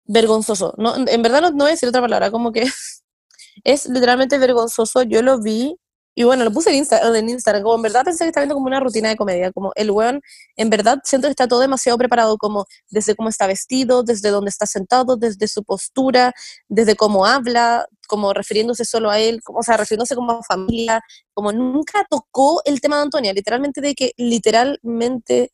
Vergonzoso. No, en verdad no, no voy a decir otra palabra, como que <laughs> es literalmente vergonzoso. Yo lo vi y bueno, lo puse en, Insta, en Instagram, como en verdad pensé que estaba viendo como una rutina de comedia, como el weón, en verdad siento que está todo demasiado preparado, como desde cómo está vestido, desde dónde está sentado, desde su postura, desde cómo habla, como refiriéndose solo a él, como, o sea, refiriéndose como a familia, como nunca tocó el tema de Antonia, literalmente de que literalmente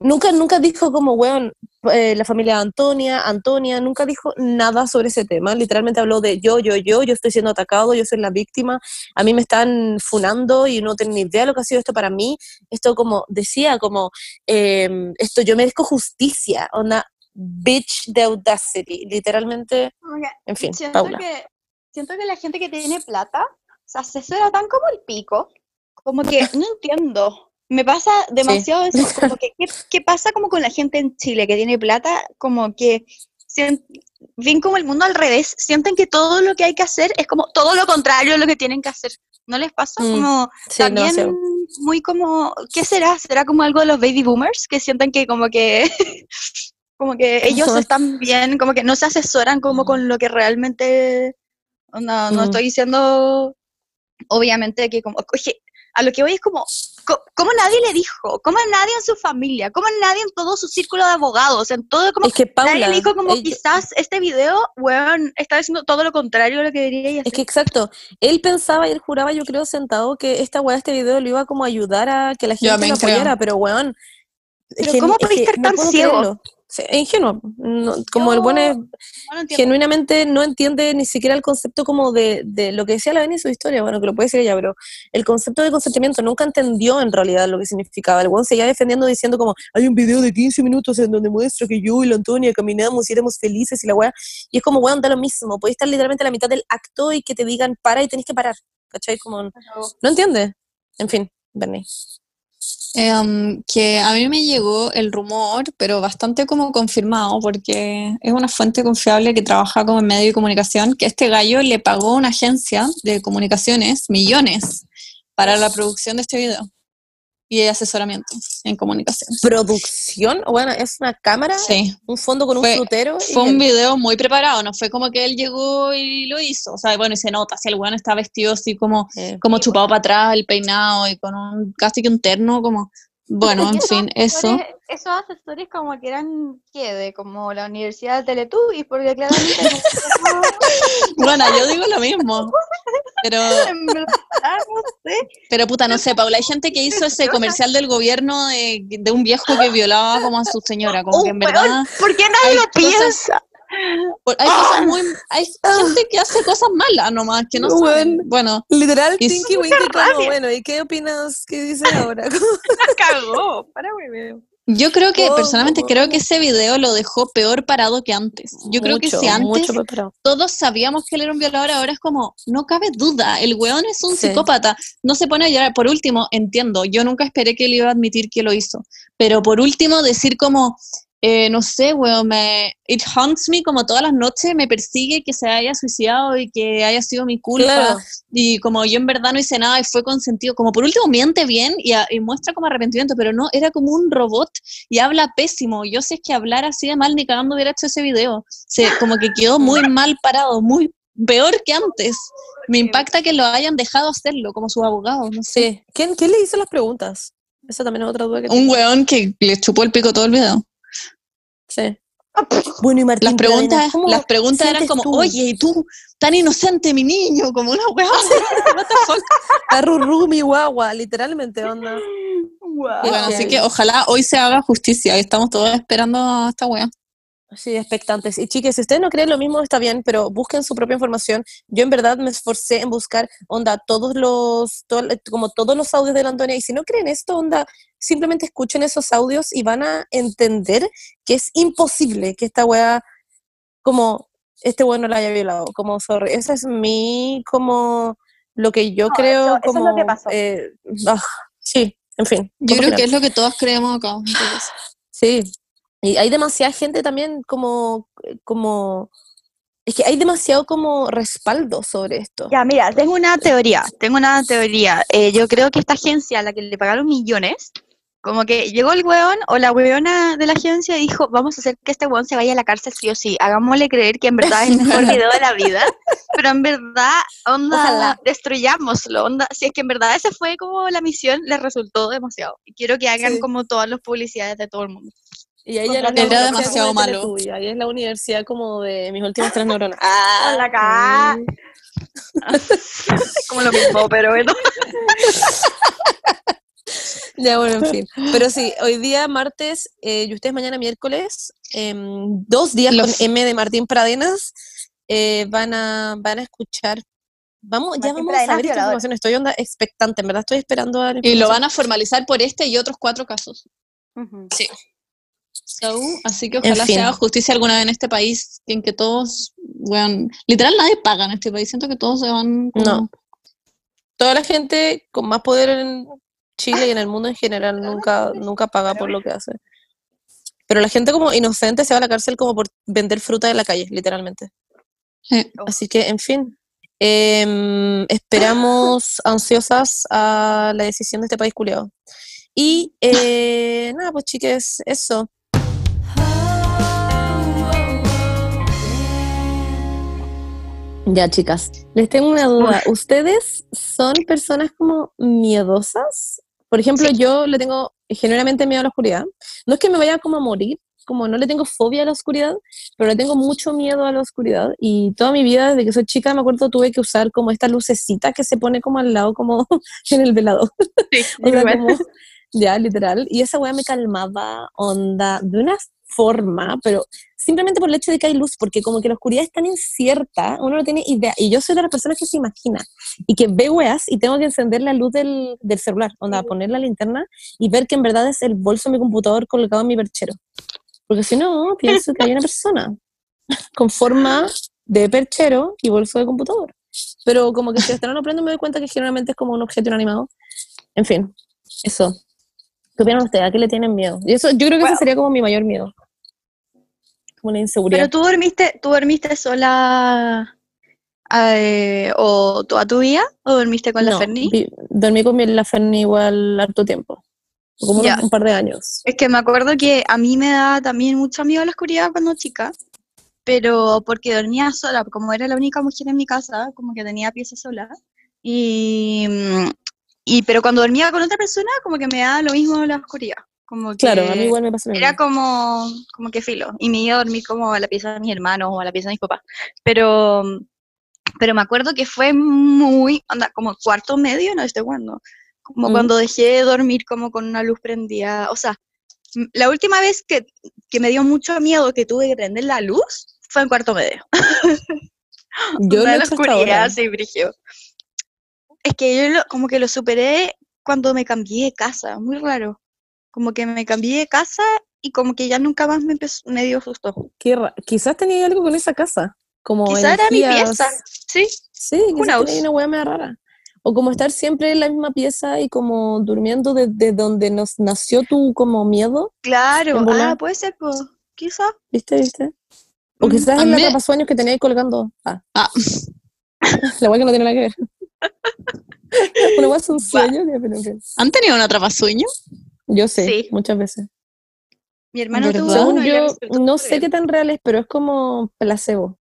nunca, nunca dijo como, weón, eh, la familia de Antonia, Antonia, nunca dijo nada sobre ese tema, literalmente habló de yo, yo, yo, yo estoy siendo atacado, yo soy la víctima, a mí me están funando y no tengo ni idea de lo que ha sido esto para mí, esto como decía, como, em, esto yo merezco justicia, onda, bitch de audacity, literalmente, en fin, siento Paula. Que, siento que la gente que tiene plata se asesora tan como el pico, como que no entiendo. Me pasa demasiado eso, <laughs> como que, ¿qué, qué pasa como con la gente en Chile que tiene plata? Como que ven como el mundo al revés, sienten que todo lo que hay que hacer es como todo lo contrario de lo que tienen que hacer. ¿No les pasa? Mm, Como Sí, también muy como, ¿qué será? ¿Será como algo de los baby boomers que sienten que como que <laughs> como que ellos están bien, como que no se asesoran como con lo que realmente no, no Mm. estoy diciendo obviamente que como oye, a lo que voy es como co- ¿Cómo nadie le dijo? ¿Cómo nadie en su familia? ¿Cómo nadie en todo su círculo de abogados? En todo, como Es que Paula, nadie le dijo como ella- quizás este video, weón, está diciendo todo lo contrario de lo que debería hacer. Es que exacto, él pensaba y él juraba, yo creo, sentado, que esta weá, este video lo iba como a ayudar a que la gente lo creo. apoyara, pero weón. es Pero que ¿cómo podéis que estar no tan ciego? creerlo. Es ingenuo. no- como el Yo buen es- no genuinamente no entiende ni siquiera el concepto como de, de lo que decía la Beni en su historia, bueno, que lo puede decir ella, pero el concepto de consentimiento nunca entendió en realidad lo que significaba. El buen seguía defendiendo diciendo como, hay un video de 15 minutos en donde muestra que yo y la Antonia caminamos y éramos felices y la weá, y es como, weón, da lo mismo, podés estar literalmente a la mitad del acto y que te digan para y tenés que parar, ¿cachai? Como, no entiende. En fin, Bernie. Em, que a mí me llegó el rumor, pero bastante como confirmado, porque es una fuente confiable que trabaja como en medio de comunicación, que este gallo le pagó a una agencia de comunicaciones millones para la producción de este video y asesoramiento en comunicación. Producción, bueno, es una cámara, Sí, un fondo con un Fue- frutero. y fue un el- video muy preparado, no fue como que él llegó y lo hizo, o sea, bueno, y se nota, si el weón está vestido así como eh, como chupado para atrás, el peinado y con un casi que un terno, como, bueno, <laughs> en fin, eso. Esos asesores como que eran, ¿qué? De como la Universidad de Teletubbies, porque claramente no- <laughs> <laughs> Bueno, yo digo lo mismo, pero, pero puta, no sé, Paula, hay gente que hizo ese comercial del gobierno de, de un viejo que violaba como a su señora, como que en verdad ¿Por qué nadie lo piensa? Por- hay cosas muy, hay gente que hace cosas malas nomás, que no saben. Bueno. Bueno, Literal, Y Tinky Winky como, rabia. bueno, ¿y qué opinas? ¿Qué dices <laughs> ahora? <laughs> <laughs> cagó. Para, weón. Yo creo que, Oh, personalmente, oh, creo oh. que ese video lo dejó peor parado que antes. Yo creo que si antes todos sabíamos que él era un violador, ahora es como, no cabe duda, el weón es un Sí. psicópata, no se pone a llorar. Por último, entiendo, yo nunca esperé que él iba a admitir que lo hizo, pero por último, decir como, eh, no sé, weón, me, it haunts me como todas las noches, me persigue que se haya suicidado y que haya sido mi culpa, Claro. y como yo en verdad no hice nada y fue consentido, como por último miente bien y, a- y muestra como arrepentimiento, pero no, era como un robot y habla pésimo. Yo sé que hablar así de mal ni cagando hubiera hecho ese video. Se, como que quedó muy mal parado, muy peor que antes. Me impacta que lo hayan dejado hacerlo como sus abogados, no sé. Sí. ¿Quién, ¿Quién le hizo las preguntas? Esa también es otra duda que tengo. Un weón que le chupó el pico todo el video. Sí. Bueno, y Martín Las preguntas, Pradenas, ¿cómo las preguntas eran como, tú? oye, ¿y tú? Tan inocente mi niño, como una weón. <laughs> What the fuck? A Rurú, mi guagua, literalmente, onda. Y bueno, así que ojalá hoy se haga justicia. Estamos todos esperando a esta wea. Sí, expectantes. Y chiques, si ustedes no creen lo mismo, está bien, pero busquen su propia información. Yo en verdad me esforcé en buscar, onda, todos los, todo- como todos los audios de la Antonia. Y si no creen esto, onda, simplemente escuchen esos audios y van a entender que es imposible que esta wea, como, este weón no la haya violado. Como, sorry, esa es mi, como, lo que yo No, creo, eso- eso es como, lo que pasó. eh, ah, sí, en fin. Yo creo final. que es lo que todos creemos acá. entonces. Sí, y hay demasiada gente también como, como, es que hay demasiado como respaldo sobre esto. Ya, mira, tengo una teoría, tengo una teoría. Eh, yo creo que esta agencia a la que le pagaron millones, como que llegó el weón o la weona de la agencia y dijo, vamos a hacer que este weón se vaya a la cárcel sí o sí, hagámosle creer que en verdad es el mejor <laughs> video de la vida, pero en verdad, onda, Ojalá. destruyámoslo, onda, si es que en verdad esa fue como la misión, les resultó demasiado. Y quiero que hagan Sí. como todas las publicidades de todo el mundo. Y ahí Era es la universidad demasiado como de malo. Ahí es la universidad como de mis últimas tres neuronas. <laughs> Con la mm. <laughs> como lo mismo, pero bueno. <laughs> Ya, bueno, en fin. Pero sí, hoy día martes eh, y ustedes mañana miércoles, em, dos días Los- con M de Martín Pradenas, eh, van, a, van a escuchar. Vamos, ya vamos a Pradenas, saber esta violador. información. Estoy onda expectante, en verdad estoy esperando a Y lo van a formalizar por este y otros cuatro casos. Ujú. So, así que ojalá fin. se haga justicia alguna vez en este país, en que todos, weón, literal nadie paga en este país. Siento que todos se van como- No. Toda la gente con más poder en Chile y en el mundo en general nunca, nunca paga por lo que hace. Pero la gente como inocente se va a la cárcel como por vender fruta en la calle, literalmente. Sí. Así que, en fin, em, esperamos ansiosas a la decisión de este país culiado. Y eh, <laughs> nada, pues chiques, eso. Ya, chicas, les tengo una duda. ¿Ustedes son personas como miedosas? Por ejemplo, yo le tengo generalmente miedo a la oscuridad. No es que me vaya como a morir, como no le tengo fobia a la oscuridad, pero le tengo mucho miedo a la oscuridad. Y toda mi vida, desde que soy chica, me acuerdo, tuve que usar como esta lucecita que se pone como al lado, como <laughs> en el velador. <laughs> O sea, como- ya, literal. Y esa weá me calmaba, onda, de una forma, pero simplemente por el hecho de que hay luz, porque como que la oscuridad es tan incierta, uno no tiene idea. Y yo soy de las personas que se imagina y que ve weas y tengo que encender la luz del, del celular, onda, poner la linterna y ver que en verdad es el bolso de mi computador colgado en mi perchero. Porque si no, pienso que hay una persona <laughs> con forma de perchero y bolso de computador. Pero como que si lo prendo me doy cuenta que generalmente es como un objeto inanimado. En fin, eso. ¿Qué opinan ustedes? ¿A qué le tienen miedo? Y eso, yo creo que ese sería como mi mayor miedo. Como la inseguridad. Pero tú dormiste, tú dormiste sola eh, o toda tu vida o dormiste con la Ferni? vi- dormí con la Ferni igual harto tiempo. Como un par de años. Es que me acuerdo que a mí me da también mucho miedo la oscuridad cuando chica, pero porque dormía sola, como era la única mujer en mi casa, como que tenía pieza sola. Y, y pero cuando dormía con otra persona, como que me daba lo mismo la oscuridad. Como que Claro, a mí igual me pasa Era como, como que filo. Y me iba a dormir como a la pieza de mis hermanos o a la pieza de mis papás. Pero, pero me acuerdo que fue muy, anda, como cuarto medio, no estoy cuándo. Como Mm. cuando dejé de dormir como con una luz prendida. O sea, la última vez que, que me dio mucho miedo que tuve que prender la luz fue en cuarto medio. <laughs> Yo lo he oscuridad, brígido. Es que yo lo- como que lo superé cuando me cambié de casa, muy raro. Como que me cambié de casa y como que ya nunca más me, empezó- me dio susto. Qué Quizás tenía algo con esa casa. Como Quizá era mi pieza. Sí, Sí, quizás tenía una hueá media rara. O como estar siempre en la misma pieza y como durmiendo desde donde nos nació tu como miedo, claro. Ah, puede ser, pues. Quizá. ¿viste? ¿Viste? O Mm, quizás a en la mí- atrapasueños que tenía ahí colgando. Ah, Ah, <laughs> la hueá que no tiene nada que ver. <laughs> una hueá es un sueño. que-. ¿Han tenido un atrapasueño? Yo sé, Sí. muchas veces. Mi hermano ¿Verdad? tuvo uno yo, no sé bien. qué tan real es, pero es como placebo.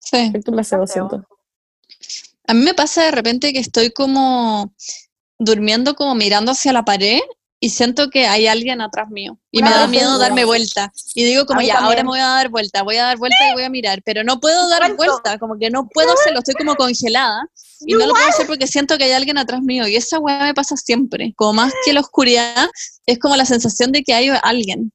Sí. Efecto placebo, Placebo. siento. A mí me pasa de repente que estoy como durmiendo, como mirando hacia la pared y siento que hay alguien atrás mío. Y Una me da miedo darme vuelta. Y digo como ya, ahora me voy a dar vuelta, voy a dar vuelta y voy a mirar. Pero no puedo dar vuelta, como que no puedo hacerlo, estoy como congelada. Y no lo puedo hacer porque siento que hay alguien atrás mío. Y esa weá me pasa siempre. Como más que la oscuridad, es como la sensación de que hay alguien.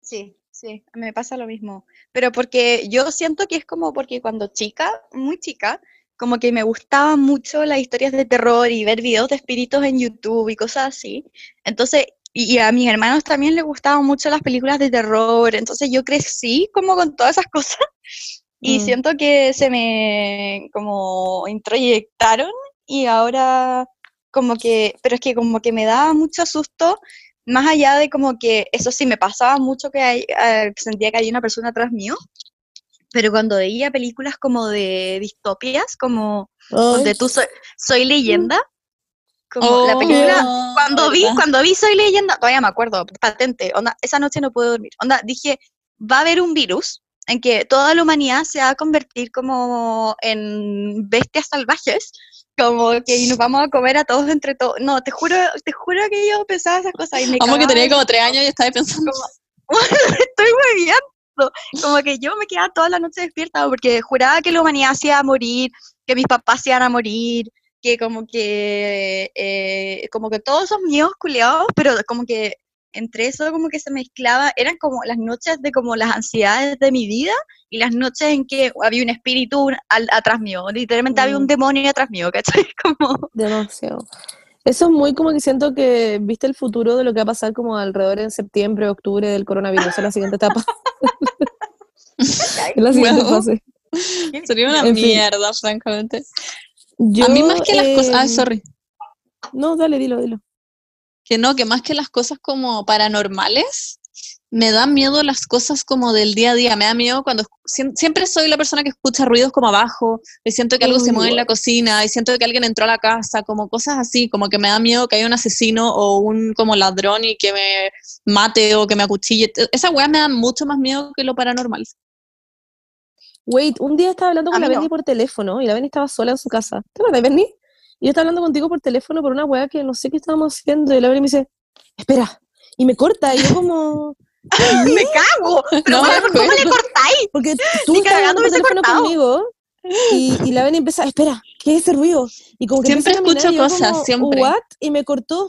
Sí, sí, me pasa lo mismo. Pero porque yo siento que es como porque cuando chica, muy chica, como que me gustaban mucho las historias de terror y ver videos de espíritus en YouTube y cosas así. Entonces, y, y a mis hermanos también les gustaban mucho las películas de terror. Entonces yo crecí como con todas esas <laughs> cosas. Y Mm. siento que se me como introyectaron y ahora como que, pero es que como que me daba mucho susto, más allá de como que, eso sí, me pasaba mucho que hay- eh, sentía que había una persona atrás mío, pero cuando veía películas como de distopias, como Ay, de tú soy, soy leyenda, como la película, Oh, cuando vi, cuando vi Soy Leyenda, todavía me acuerdo, patente, onda, esa noche no pude dormir. Onda, dije, va a haber un virus en que toda la humanidad se va a convertir como en bestias salvajes, como que y nos vamos a comer a todos entre todos. No, te juro, te juro que yo pensaba esas cosas y me Como que tenía como tres años y estaba pensando. <laughs> estoy muy bien. Como que yo me quedaba toda la noche despierta porque juraba que la humanidad se iba a morir, que mis papás se iban a morir, que como que, eh, como que todos esos miedos culiados, pero como que entre eso como que se mezclaba, eran como las noches de como las ansiedades de mi vida y las noches en que había un espíritu al- atrás mío, literalmente había un Mm. demonio atrás mío, ¿cachai? <laughs> Como, Demasiado. Eso es muy como que siento que viste el futuro de lo que va a pasar como alrededor en septiembre, octubre del coronavirus, es la siguiente etapa, <laughs> es la siguiente Bueno. fase. Sería una En fin. mierda, francamente. Yo, a mí más que las cosas... Ah, sorry. No, dale, dilo, dilo. Que no, que más que las cosas como paranormales, me da miedo las cosas como del día a día. Me da miedo cuando siem- siempre soy la persona que escucha ruidos como abajo, y siento que algo se mueve en la cocina, y siento que alguien entró a la casa, como cosas así, como que me da miedo que haya un asesino o un como ladrón y que me mate o que me acuchille. T- Esas weas me dan mucho más miedo que lo paranormal. Wait, un día estaba hablando A con la no. Benny por teléfono y la Benny estaba sola en su casa. ¿Te acuerdas, Benny? Y yo estaba hablando contigo por teléfono por una weá que no sé qué estábamos haciendo y la me dice, espera, y me corta y yo como, <laughs> me cago, pero <laughs> No me bueno, ¿cómo le <laughs> cortáis? porque tú estabas hablando por teléfono cortado. conmigo y, y la Benny empieza, espera, ¿qué es ese ruido? Y como que Siempre caminar escucho y cosas, como, siempre. ¿What? Y me cortó.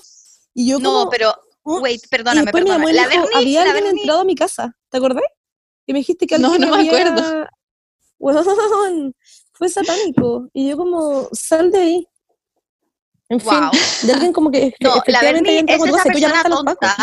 Y yo No, como, pero, "Oh", wait, y perdóname, me perdóname. y La me dijo, Berni, había la alguien Berni- entrado a mi casa, ¿te acordás? Y me dijiste que No, alguien no me había- acuerdo. Weón, fue satánico. Y yo como, sal de ahí. En fin, Wow. de alguien como que <laughs> No, la Berni es esa persona tonta.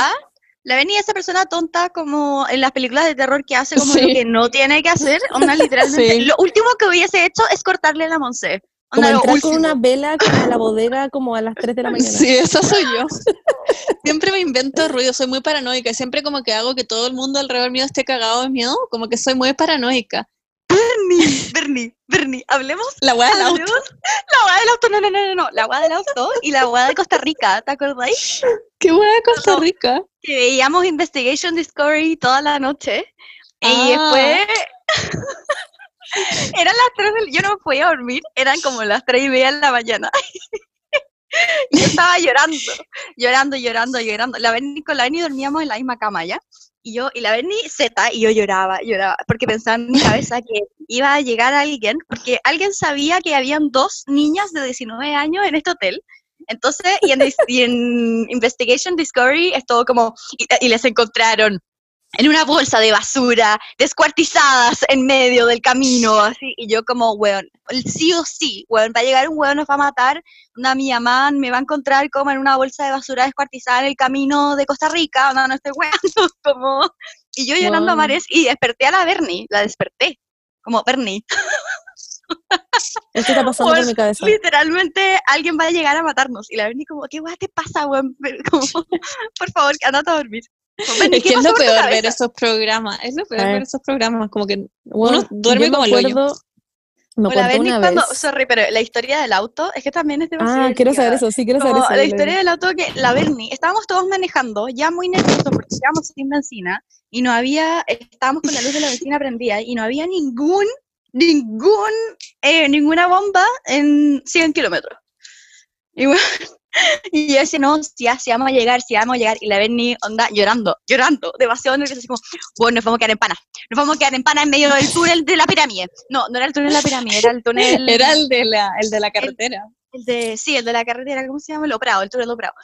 La Berni es esa persona tonta como en las películas de terror que hace como lo Sí. que no tiene que hacer. Onda, literalmente. Sí. Lo último que hubiese hecho es cortarle la Monse. Como lo entrar con una vela a la bodega como a las 3 de la mañana. Sí, esa soy yo. <laughs> Siempre me invento ruido, soy muy paranoica. Siempre como que hago que todo el mundo alrededor mío esté cagado de miedo, como que soy muy paranoica. Berni, Berni, Berni, hablemos. La weá del auto. La guada del auto, no, no, no, no, no. La guada del auto y la guada de Costa Rica, ¿te acordáis? Qué weá de Costa No. Rica. Que veíamos Investigation Discovery toda la noche. Y Ah. después. <laughs> Eran las 3 del... Yo no me podía dormir, eran como las 3 y media de la mañana. <laughs> <laughs> Yo estaba llorando, llorando, llorando, llorando. La Berni con la Berni dormíamos en la misma cama, ¿ya? Y yo, y la Berni Z, y yo lloraba, lloraba, porque pensaba en mi cabeza que iba a llegar alguien, porque alguien sabía que habían dos niñas de 19 años en este hotel. Entonces, y en, y en Investigation Discovery es todo como, y, y les encontraron en una bolsa de basura, descuartizadas en medio del camino, así, y yo como, weón, sí o sí, weón, va a llegar un weón, nos va a matar, una mi mamá me va a encontrar como en una bolsa de basura descuartizada en el camino de Costa Rica, no, no estoy weando, <laughs> como, y yo llorando a mares, y desperté a la Bernie, la desperté, como, Bernie, Esto está pasando por mi cabeza. literalmente alguien va a llegar a matarnos, y la Bernie como, ¿qué weá te pasa, weón? <laughs> Como, por favor, andate a dormir. <laughs> Es ¿qué que es lo peor ver esos programas. Es lo peor ver esos programas. Como que Bueno, uno duerme como el hoyo. me O la acuerdo Bernie una cuando, vez. sorry, pero la historia del auto es que también es demasiado Ah, quiero saber eso, sí, quiero saber eso. la dale, historia del auto que la Bernie, estábamos todos manejando, ya muy nerviosos porque estábamos sin benzina y no había, estábamos con la luz de la benzina prendida y no había ningún, ningún, eh, ninguna bomba en 100 kilómetros. Y bueno, <laughs> y yo decía, no, si, ya, si vamos a llegar, si vamos a llegar. Y la Bernie, onda, llorando, llorando, demasiado nerviosa, así como, bueno, nos vamos a quedar en pana. Nos vamos a quedar en pana en medio del túnel de la pirámide. No, no era el túnel de la pirámide, era el túnel... <laughs> Era el de la, el de la carretera. El de, sí, el de la carretera, ¿cómo se llama? El Oprado, el túnel de Oprado.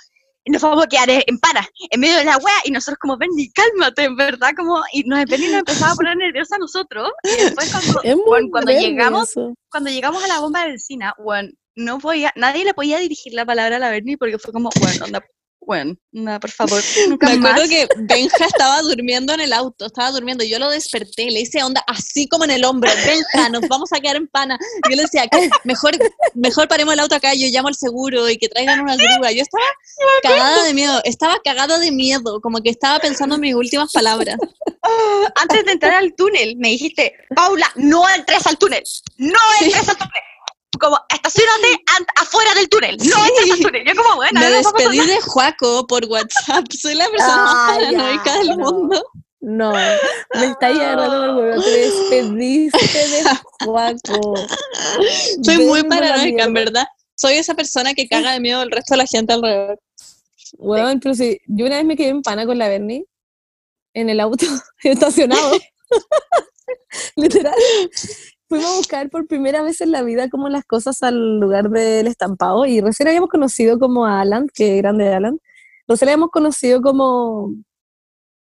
Y nos vamos a quedar en pana, en medio de la wea, y nosotros como, Benny, cálmate, en verdad, como, y nos, Benny nos empezaba a poner nerviosa a nosotros, y después cuando, cuando Bernie llegamos, cuando llegamos a la bomba de benzina, bueno, no podía, nadie le podía dirigir la palabra a la Bernie porque fue como, bueno, onda, bueno, onda, por favor, <laughs> nunca Me acuerdo más. que <laughs> Benja estaba durmiendo en el auto, estaba durmiendo, yo lo desperté, le hice onda así como en el hombro, Benja, nos vamos a quedar en pana. Yo le decía, "¿Qué? mejor, mejor paremos el auto acá, yo llamo al seguro y que traigan una grúa. Yo estaba <laughs> cagada de miedo, estaba cagada de miedo, como que estaba pensando en mis últimas palabras. Ah, antes de entrar al túnel, me dijiste, Paula, no entres al túnel, no entres al túnel. Como, estacionate afuera del túnel, no entres al túnel. Yo como, bueno, Me despedí de Juaco por WhatsApp, soy la persona más Ah, paranoica ya, del no. mundo. No, me está agarrando por huevo. Te despediste de Juaco. Soy muy Ven paranoica, en verdad. Soy esa persona que caga de miedo al resto de la gente alrededor. Pero sí, yo una vez me quedé en pana con la Bernie en el auto <laughs> estacionado. <laughs> Literal. Fuimos a buscar por primera vez en la vida como las cosas al lugar del estampado y recién habíamos conocido como a Alan, que grande Alan. Recién habíamos conocido como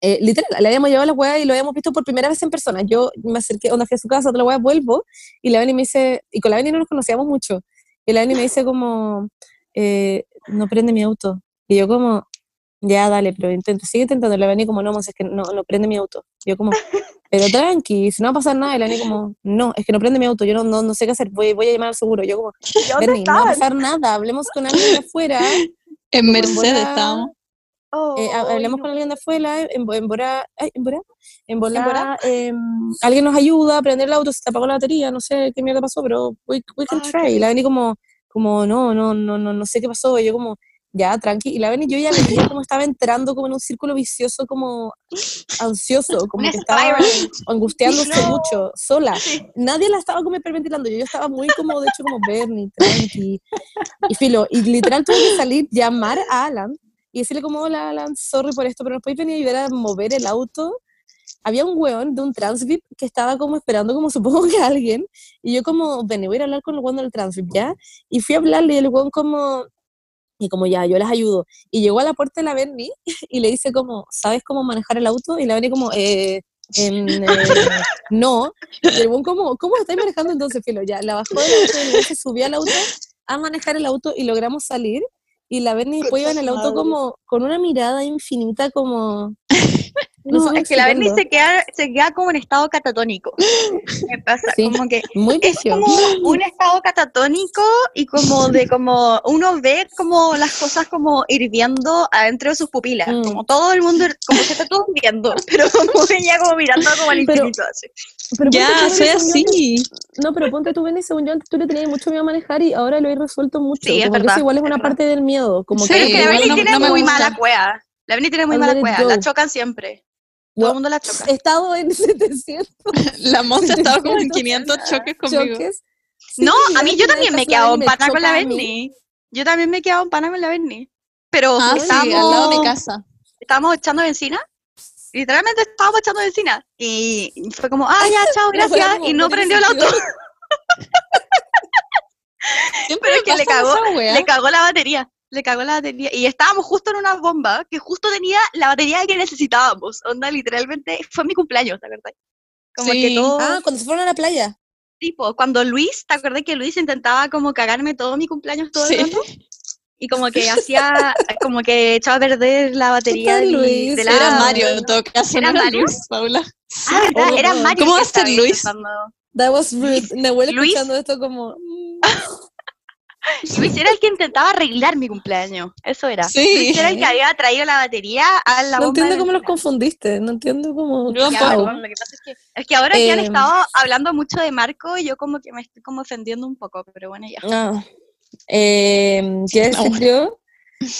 eh, literal, le habíamos llevado a la wea y lo habíamos visto por primera vez en persona. Yo me acerqué, onda fui a su casa, otra wea, vuelvo, y la Beni me dice, y con la Beni no nos conocíamos mucho, y la Beni me dice como, eh, no prende mi auto. Y yo como, ya dale, pero intento, sigue intentando. La Beni como, no, es que no, no prende mi auto. Yo como, pero tranqui, si no va a pasar nada. Y la Beni como, no, es que no prende mi auto, yo no, no, no sé qué hacer, voy, voy a llamar al seguro. Yo como, ¿Y dónde Berni, no va a pasar nada, hablemos con alguien de afuera. En Mercedes estábamos. eh, ha- Ay, hablemos no. con alguien de afuera, en, en Bora, ay, en Bora, en Bora, Bora? em, alguien nos ayuda a prender el auto, se te apagó la batería, no sé qué mierda pasó, pero we, we can Ah, try. Y la Beni como, como, no, no, no, no, no sé qué pasó, y yo como, ya, tranqui, y la Beni yo ya veía como estaba entrando como en un círculo vicioso, como ansioso, <laughs> como que estaba angustiándose No. mucho, sola. Nadie la estaba como hiperventilando, yo, yo estaba muy como, de hecho, como Bernie, tranqui, y filo, y literal tuve que salir, llamar a Alan, y decirle como, hola Alan, sorry por esto, pero nos podéis venir a ayudar a mover el auto. Había un weón de un Transvip que estaba como esperando como supongo que alguien, y yo como, ven, voy a ir a hablar con el weón del Transvip, ¿ya? Y fui a hablarle y el weón como, y como ya, yo les ayudo. Y llegó a la puerta de la Bernie <laughs> y le dice como, ¿sabes cómo manejar el auto? Y la Bernie como, eh, eh, <laughs> no. Y el weón como, ¿cómo estáis manejando entonces, Filo? Ya, la bajó del auto y se subió al auto a manejar el auto y logramos salir. Y la Bernie después iba en el auto como con una mirada infinita como... No, es que la Bernie se queda, se queda como en estado catatónico. <laughs> Me pasa, Sí. como que Muy es como un estado catatónico y como de <laughs> como uno ve como las cosas como hirviendo adentro de sus pupilas, Mm. como todo el mundo, como que está todo hirviendo, <laughs> pero como ella como mirando como al Pero- infinito así. Pero Ya, soy Benny, así. No, pero ponte tú, Benny, según yo, antes tú le tenías mucho miedo a manejar y ahora lo he resuelto mucho. Sí, es como que verdad, eso igual es es una verdad. parte del miedo. Como Sí, que Pero es que la no- tiene no muy mala cueva. La Bernie tiene muy mala cueva, la chocan siempre. Todo el mundo la choca. He estado en <laughs> 700 <laughs> La Monza estaba como en 700 500 <laughs> choques conmigo. choques. No, a mí yo también me he quedado en pana con la. Bernie. Yo también me he quedado en pana con la Bernie. Pero Ah, sí, estábamos, al lado de mi casa. estábamos echando benzina. Literalmente estábamos echando benzina. Y fue como, ah, ya, chao, gracias. Y no prendió el auto. Pero es que le cagó, le cagó la batería. Le cagó la batería. Y estábamos justo en una bomba que justo tenía la batería que necesitábamos. Onda, literalmente, fue mi cumpleaños, ¿te acordás? Como que Sí. todo, Ah, cuando se fueron a la playa. tipo, cuando Luis, ¿te acordás que Luis intentaba como cagarme todo mi cumpleaños todo Sí. el rato? Y como que <laughs> hacía, como que echaba a perder la batería de, Luis? de la... Era Mario en todo caso, ¿Era era Mario? Luis, Paula. Ah, ¿verdad? Oh, Era no. Mario. ¿Cómo que va a ser Luis? intentando. That was rude. Nahuel escuchando esto como... <laughs> <laughs> Luis era el que intentaba arreglar mi cumpleaños. Eso era. Sí. Luis era el que había traído la batería a la No bomba entiendo cómo los confundiste. No entiendo cómo... Yo Ya, tampoco. perdón, lo que pasa es que, es que ahora que han estado hablando mucho de Marco, yo como que me estoy como ofendiendo un poco, pero bueno, ya. Ah, eh, quiero Ah, decir yo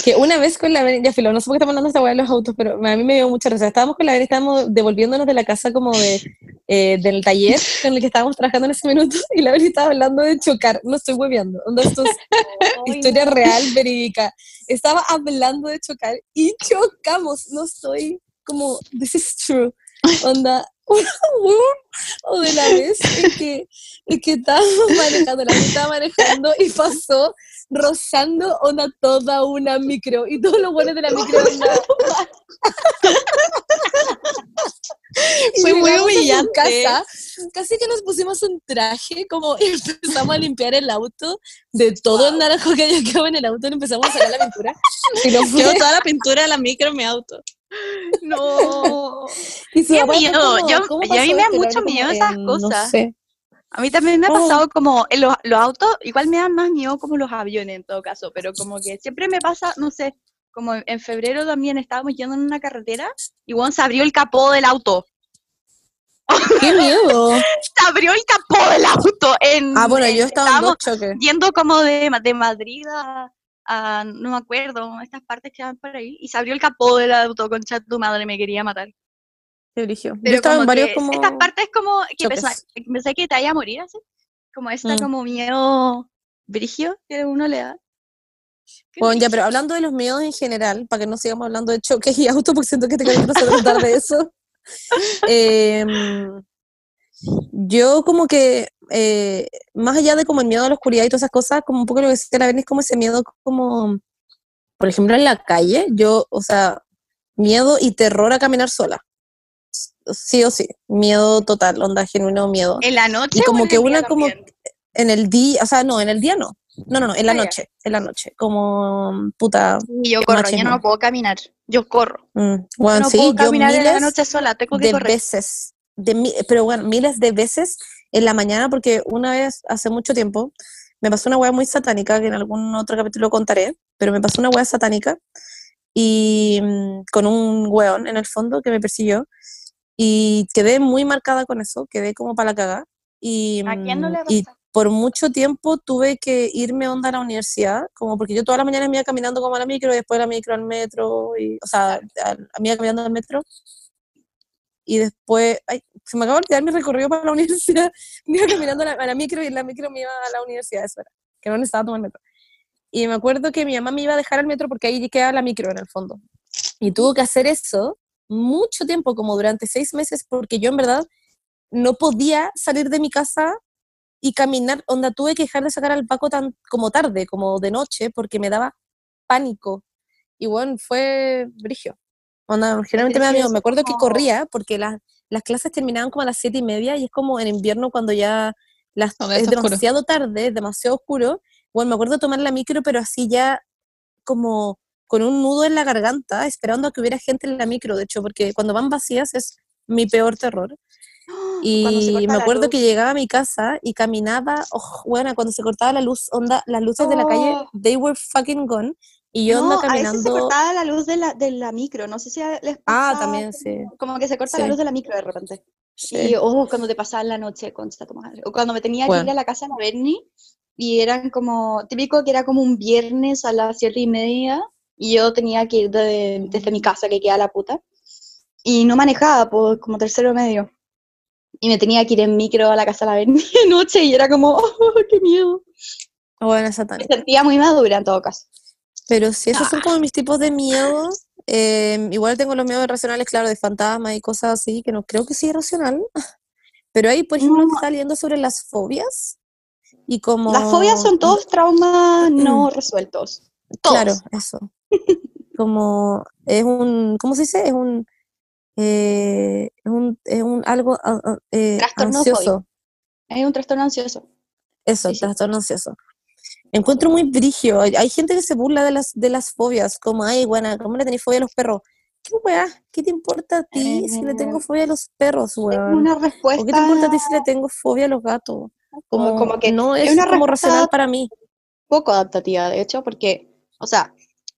que una vez con la Beni, ya filo, no sé por qué estamos hablando de esta weá de los autos, pero a mí me dio mucha risa. Estábamos con la Beni, estábamos devolviéndonos de la casa como de, eh, del taller con el que estábamos trabajando en ese minuto y la Beni estaba hablando de chocar. No estoy hueveando. Esto es <laughs> historia real, verídica. Estaba hablando de chocar y chocamos. No estoy como, this is true. Onda, <laughs> o de la vez en que, en que estábamos manejando, la estaba manejando y pasó rozando onda toda una micro y todos los buenos de la micro <laughs> Fue muy humillante. casa, casi que nos pusimos un traje como <laughs> empezamos a limpiar el auto de todo el naranjo que había quedado en el auto y empezamos a sacar la pintura <laughs> y fue Quedó toda la pintura de la micro en mi auto. No. y Qué miedo, como, yo- ¿cómo y a mí me da la mucho miedo esas "Em, cosas". no sé A mí también me ha Oh. pasado como en los, los autos, igual me dan más miedo como los aviones en todo caso, pero como que siempre me pasa, no sé, como en- febrero también estábamos yendo en una carretera y bueno, se abrió el capó del auto. qué miedo <laughs> Se abrió el capó del auto en ah bueno en- yo estaba en estábamos dos choques yendo como de, de Madrid a, a- no me acuerdo, estas partes que van por ahí, y se abrió el capó del auto, concha tu madre, me quería matar. Yo estaba como en varios que como estas partes como que choques. pensé, que pensé que te vaya a morir así, como esta Mm. como miedo brigio que uno le da. Bueno, ya, pero hablando de los miedos en general, para que no sigamos hablando de choques y <laughs> autos, porque siento que te quiero tratar de eso. <laughs> em, yo como que, eh, más allá de como el miedo a la oscuridad y todas esas cosas, como un poco lo que decía la es como ese miedo como, por ejemplo, en la calle, yo, o sea, miedo y terror a caminar sola. Sí o sí, miedo total, onda, genuino miedo. En la noche. Y o como en que el día una como también? en el día, o sea, no, en el día no. No, no, no, en la Ah, ya. noche, en la noche, como puta, Sí, yo corro, yo no puedo caminar. Yo corro. Mm, Yo bueno, no sí, puedo yo caminar en la noche sola, tengo que de correr. veces, de pero bueno, miles de veces en la mañana, porque una vez, hace mucho tiempo, me pasó una hueá muy satánica, que en algún otro capítulo contaré, pero me pasó una hueá satánica, y mm, con un hueón en el fondo que me persiguió, y quedé muy marcada con eso, quedé como para la caga, y, ¿A quién no mm, le y por mucho tiempo tuve que irme onda a la universidad, como porque yo todas las mañanas me iba caminando como a la micro y después de la micro al metro, y, o sea, al- me iba caminando al metro. Y después, ay, se me acaba de olvidar mi recorrido para la <laughs> universidad. Me iba caminando a la, a la micro y en la micro me iba a la universidad, eso era, que no necesitaba tomar metro. Y me acuerdo que mi mamá me iba a dejar al metro porque ahí quedaba la micro en el fondo. Y tuvo que hacer eso mucho tiempo, como durante seis meses, porque yo en verdad no podía salir de mi casa y caminar, onda, tuve que dejar de sacar al Paco tan como tarde, como de noche, porque me daba pánico. Y bueno, fue brigio. Onda, generalmente me da miedo. Me acuerdo que corría porque las, las clases terminaban como a las siete y media y es como en invierno cuando ya las, es está oscuro. demasiado tarde, es demasiado oscuro. Bueno, me acuerdo tomar la micro, pero así ya como con un nudo en la garganta, esperando a que hubiera gente en la micro, de hecho, porque cuando van vacías es mi peor terror. <gasps> Y me la acuerdo que llegaba a mi casa y caminaba, oh, bueno, cuando se cortaba la luz, onda, las luces de la calle, Oh. they were fucking gone. Y yo no, ando a veces se caminando. cortaba la luz de la, de la micro, no sé si les Ah, pasa también, como- sí. Como que se corta la Sí. luz de la micro de repente. Sí. Y, oh, cuando te pasaba la noche, concha tu madre. O cuando me tenía que ir Bueno. a la casa de la Bernie, y eran como, típico que era como un viernes a las siete y media, y yo tenía que ir de- desde mi casa, que queda la puta, y no manejaba, pues, como tercero medio. Y me tenía que ir en micro a la casa de la <laughs> de noche, y era como, <laughs> oh, qué miedo. Bueno, Me satánico. sentía muy madura en todo caso. Pero sí, esos son como mis tipos de miedo. Eh, igual tengo los miedos irracionales, claro, de fantasmas y cosas así, que no creo que sea irracional. <laughs> Pero ahí, por ejemplo, No. estaba leyendo sobre las fobias. Y como. Las fobias son todos traumas no <clears throat> resueltos. Todos. Claro, eso. Como es un, ¿cómo se dice? Es un, eh, es un, es un algo eh, Trastorno ansioso. Es un trastorno ansioso. Eso, Sí, sí. trastorno ansioso. Encuentro muy brigio. Hay gente que se burla de las, de las fobias, como, ay, buena, ¿cómo le tenés fobia a los perros? ¿Qué weá? ¿Qué te importa a ti si le tengo Eh, fobia a los perros, Es una ¿O qué respuesta. te importa a ti si le tengo fobia a los gatos? Como, como que no es es una como respuesta- racional para mí. poco adaptativa, de hecho, porque, o sea,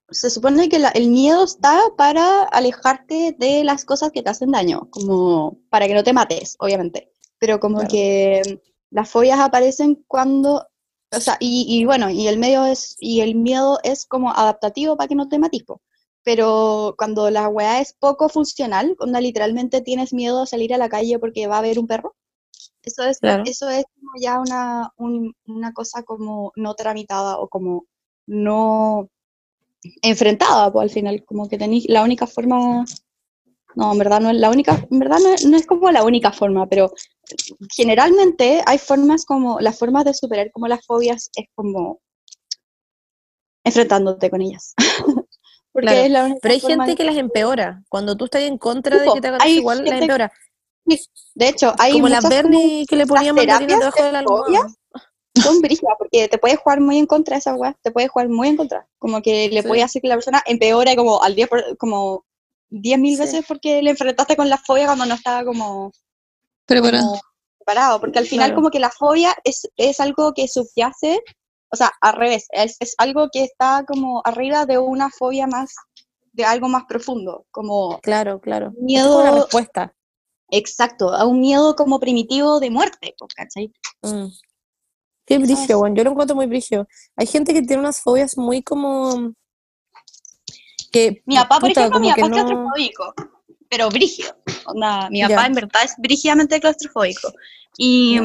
se supone que la- el miedo está para alejarte de las cosas que te hacen daño, como para que no te mates, obviamente. Pero como Claro. que las fobias aparecen cuando, o sea, y, y bueno, y el medio es, y el miedo es como adaptativo para que no te mates. Pero cuando la weá es poco funcional, cuando literalmente tienes miedo a salir a la calle porque va a haber un perro, eso es, Claro. eso es como ya una, un- una cosa como no tramitada o como no enfrentada, pues al final, como que tenéis la única forma, no, en verdad no es la única, en verdad no es, no es como la única forma, pero generalmente hay formas como, las formas de superar como las fobias es como enfrentándote con ellas. <laughs> Porque Claro, es la única Pero hay forma gente que las empeora. Cuando tú estás en contra de que te hagan igual, las empeora. De hecho, hay Como la muchas como- Bernie que le ponía las mandarina debajo de la almohada. Son brígidas, porque te puedes jugar muy en contra de esa weá, te puedes jugar muy en contra. Como que le Sí. puede hacer que la persona empeore como al 10 por- como 10.000 Sí. veces porque le enfrentaste con la fobia cuando no estaba como, como preparado. Porque al final Claro. como que la fobia es, es algo que subyace, o sea, al revés, es, es algo que está como arriba de una fobia más, de algo más profundo, como Claro, claro. Esto es Miedo- una respuesta. exacto, a un miedo como primitivo de muerte, pues, ¿cachai? Mm. Qué brigio. Yo lo encuentro muy brigio. Hay gente que tiene unas fobias muy como. Que, Mi papá, por puta, ejemplo, mi papá es no- claustrofóbico, pero brígido. Onda, mi Ya. papá en verdad es brígidamente claustrofóbico. Y,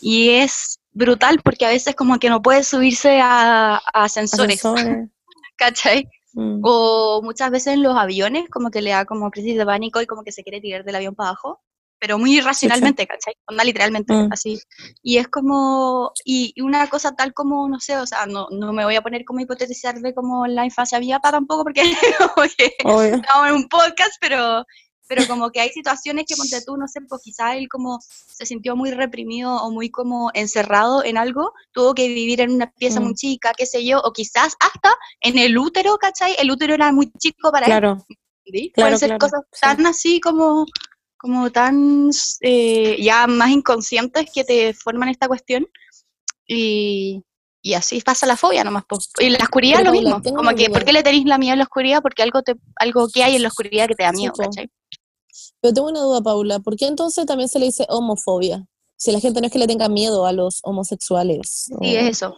y es brutal porque a veces como que no puede subirse a, a ascensores, ascensores. <laughs> ¿cachai? Mm. O muchas veces en los aviones como que le da como crisis de pánico y como que se quiere tirar del avión para abajo, pero muy irracionalmente, ¿cachai? Onda literalmente, Mm. así. Y es como, y, y una cosa tal como, no sé, o sea, no, no me voy a poner como hipotetizar de como la infancia papá tampoco porque <laughs> estamos en un podcast, pero, pero como que hay situaciones que ponte tú, no sé, pues quizás él como se sintió muy reprimido o muy como encerrado en algo, tuvo que vivir en una pieza muy Mm. chica, qué sé yo, o quizás hasta en el útero, ¿cachai? El útero era muy chico para él. Claro. ¿sí? claro, Pueden ser claro, cosas sí. tan así como, como tan eh, ya más inconscientes que te forman esta cuestión. Y, y así pasa la fobia nomás. po. Y la oscuridad Pero, lo Paula, mismo. tengo Como una que, duda. ¿por qué le tenéis la miedo a la oscuridad? Porque algo, te, algo que hay en la oscuridad que te da miedo. ¿cachai? Pero tengo una duda, Paula. ¿Por qué entonces también se le dice homofobia? Si la gente no es que le tenga miedo a los homosexuales. Sí, o- es eso.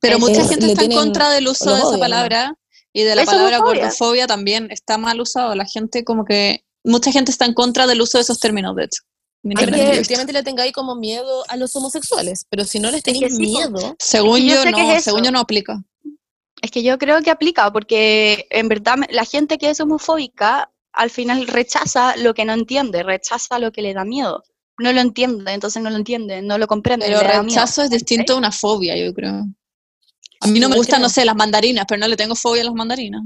pero Es- mucha es- gente está en contra del uso de esa odian, ¿no? palabra y de la palabra homofobia. gordofobia también está mal usado. La gente como que, mucha gente está en contra del uso de esos términos, de hecho. Es que efectivamente le tengáis como miedo a los homosexuales, pero si no les que tenéis sí, miedo, Según Es que yo no, es según yo no aplica. Es que yo creo que aplica, porque en verdad la gente que es homofóbica al final rechaza lo que no entiende, rechaza lo que le da miedo. No lo entiende, entonces no lo entiende, no lo comprende. Pero miedo. rechazo es distinto a una fobia, yo creo. A mí no me gustan, no sé, las mandarinas, pero no le tengo fobia a las mandarinas.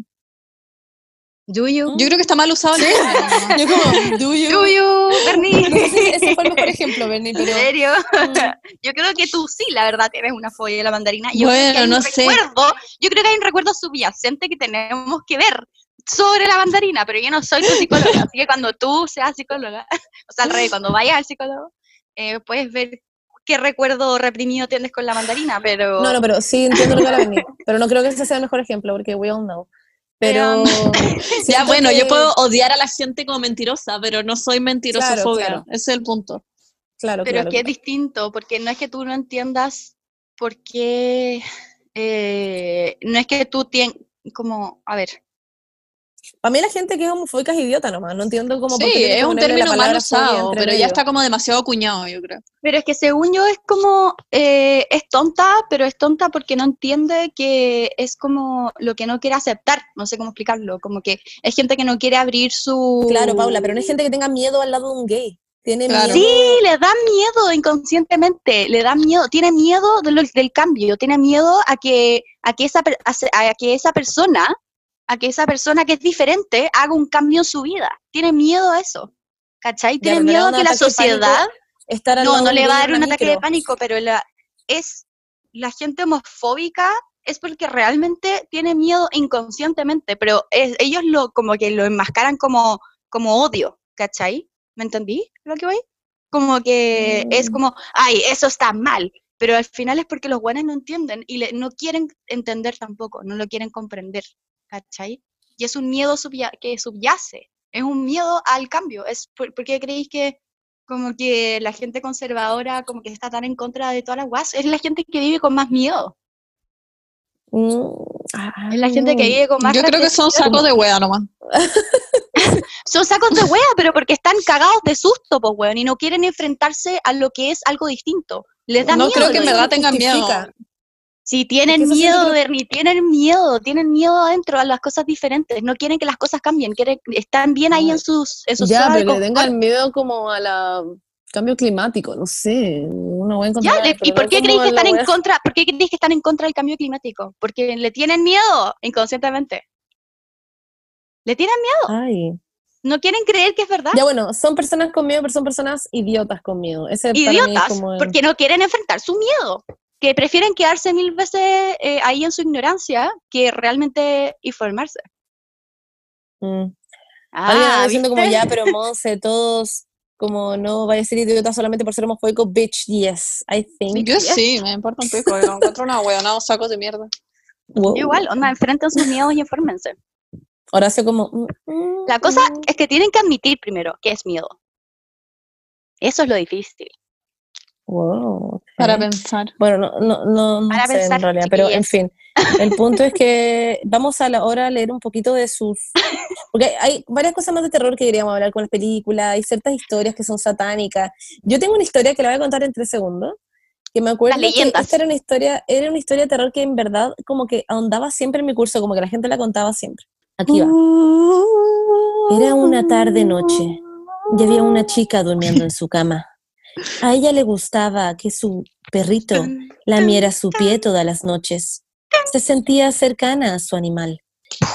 Yuyu. Yo creo que está mal usado el término. yo como, do you? Yuyu, Bernie. No sé si ese fue el mejor <laughs> ejemplo, Bernie, ¿En pero serio? mm, Yo creo que tú sí, la verdad, tienes una fobia de la mandarina. Yo creo que Bueno, no sé. recuerdo, yo creo que hay un recuerdo subyacente que tenemos que ver sobre la mandarina, pero yo no soy tu psicóloga, así que cuando tú seas psicóloga, <laughs> o sea, al revés, cuando vayas al psicólogo, eh, puedes ver qué recuerdo reprimido tienes con la mandarina, pero... no, no, pero sí entiendo lo que va a venir, pero no creo que ese sea el mejor ejemplo, porque we all know. Pero <laughs> Ya, bueno, yo puedo odiar a la gente como mentirosa, pero no soy mentirosa Claro. Ese es el punto. Claro, Pero claro, es que es distinto, porque no es que tú no entiendas por qué, eh, no es que tú tienes, como, a ver, Para mí la gente que es homofóbica es idiota nomás, no entiendo cómo por Sí, es un término mal usado, pero medio. ya está como demasiado cuñado, yo creo. Pero es que según yo es como, eh, es tonta, pero es tonta porque no entiende que es como lo que no quiere aceptar, no sé cómo explicarlo, como que es gente que no quiere abrir su... Claro, Paula, pero no hay gente que tenga miedo al lado de un gay. Tiene Claro. miedo. Sí, le da miedo inconscientemente, le da miedo, tiene miedo de lo- del cambio, tiene miedo a que, a que esa a a que esa persona, a que esa persona que es diferente haga un cambio en su vida. Tiene miedo a eso. ¿Cachai? Tiene miedo a que la sociedad Estar no, no le va a dar un ataque de pánico, pero la, es la gente homofóbica es porque realmente tiene miedo inconscientemente, pero es- ellos lo como que lo enmascaran como, como odio, ¿cachai? ¿Me entendí lo que voy? Como que es Mm. como, ay, eso está mal, pero al final es porque los buenos no entienden y le- no quieren entender tampoco, no lo quieren comprender, ¿cachai? Y es un miedo subya- que subyace, es un miedo al cambio, es por, ¿por qué creéis que como que la gente conservadora como que está tan en contra de todas las guas, es la gente que vive con más miedo, Mm, ah, es la gente que vive con más Yo creo que son sacos de wea nomás. <laughs> Son sacos de wea, pero porque están cagados de susto, pues weón, y no quieren enfrentarse a lo que es algo distinto. Les da No miedo. creo que en verdad tengan miedo. Si tienen miedo, Bernie, tienen miedo, tienen miedo adentro a las cosas diferentes, no quieren que las cosas cambien, quieren, están bien ahí en sus, en sus Ya, pero confort. tengan miedo como a la cambio climático, no sé. Una buena Ya, le- ¿y por qué creéis que están en contra? ¿Por qué creéis que están en contra del cambio climático? Porque le tienen miedo inconscientemente. Le tienen miedo, Ay. no quieren creer que es verdad. Ya bueno, son personas con miedo, pero son personas idiotas con miedo. Ese para mí es idiotas, como el- porque no quieren enfrentar su miedo, que prefieren quedarse mil veces eh, ahí en su ignorancia que realmente informarse. Mm. Alguien Ah, diciendo como ya, pero <laughs> Monse, todos como no vaya a ser idiota solamente por ser homofóbico, bitch, yes, I think. Yo Yes. sí, me importa un pico. Yo encuentro una no sacos de mierda. Wow. Igual, onda, enfrenten sus miedos y infórmense. Horacio como... mm, mm, La cosa mm. es que tienen que admitir primero que es miedo. Eso es lo difícil. Wow, ok. Para pensar. Bueno, no, no, no, no Para sé pensar, en realidad, pero en fin, el punto es que vamos a la hora a leer un poquito de sus... Porque hay varias cosas más de terror que queríamos hablar con las películas, hay ciertas historias que son satánicas. Yo tengo una historia que la voy a contar en tres segundos, que me acuerdo que leyendas. esta era una historia, era una historia de terror que en verdad como que ahondaba siempre en mi curso, como que la gente la contaba siempre. Aquí va. Era una tarde noche y había una chica durmiendo en su cama. A ella le gustaba que su perrito lamiera su pie todas las noches. Se sentía cercana a su animal.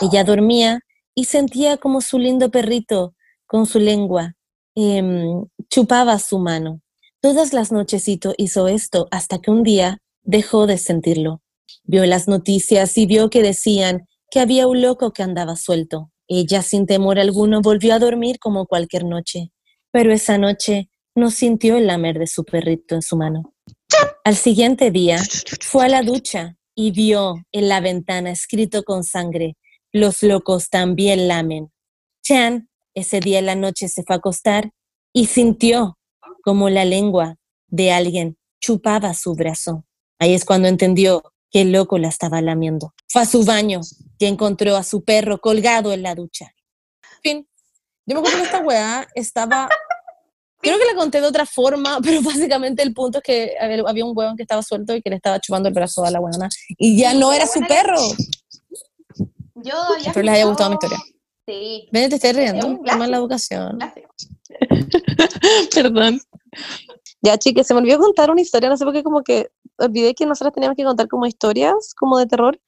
Ella dormía y sentía como su lindo perrito, con su lengua, em, chupaba su mano. Todas las noches hizo- hizo esto hasta que un día dejó de sentirlo. Vio las noticias y vio que decían que había un loco que andaba suelto. Ella, sin temor alguno, volvió a dormir como cualquier noche. Pero esa noche no sintió el lamer de su perrito en su mano. Al siguiente día fue a la ducha y vio en la ventana escrito con sangre, los locos también lamen. Chan, ese día en la noche se fue a acostar y sintió como la lengua de alguien chupaba su brazo. Ahí es cuando entendió que el loco la estaba lamiendo. Fue a su baño y encontró a su perro colgado en la ducha. Fin. Yo me acuerdo que esta weá estaba Creo que la conté de otra forma, <laughs> pero básicamente el punto es que había había un huevón que estaba suelto y que le estaba chupando el brazo a la huevona. Y ya no era su perro. Yo Espero les haya gustado mi historia. Sí. Ven, te estoy riendo. Clásico. mala educación. <laughs> Perdón. Ya, chicas, se me olvidó contar una historia. No sé por qué, como que olvidé que nosotros teníamos que contar como historias, como de terror.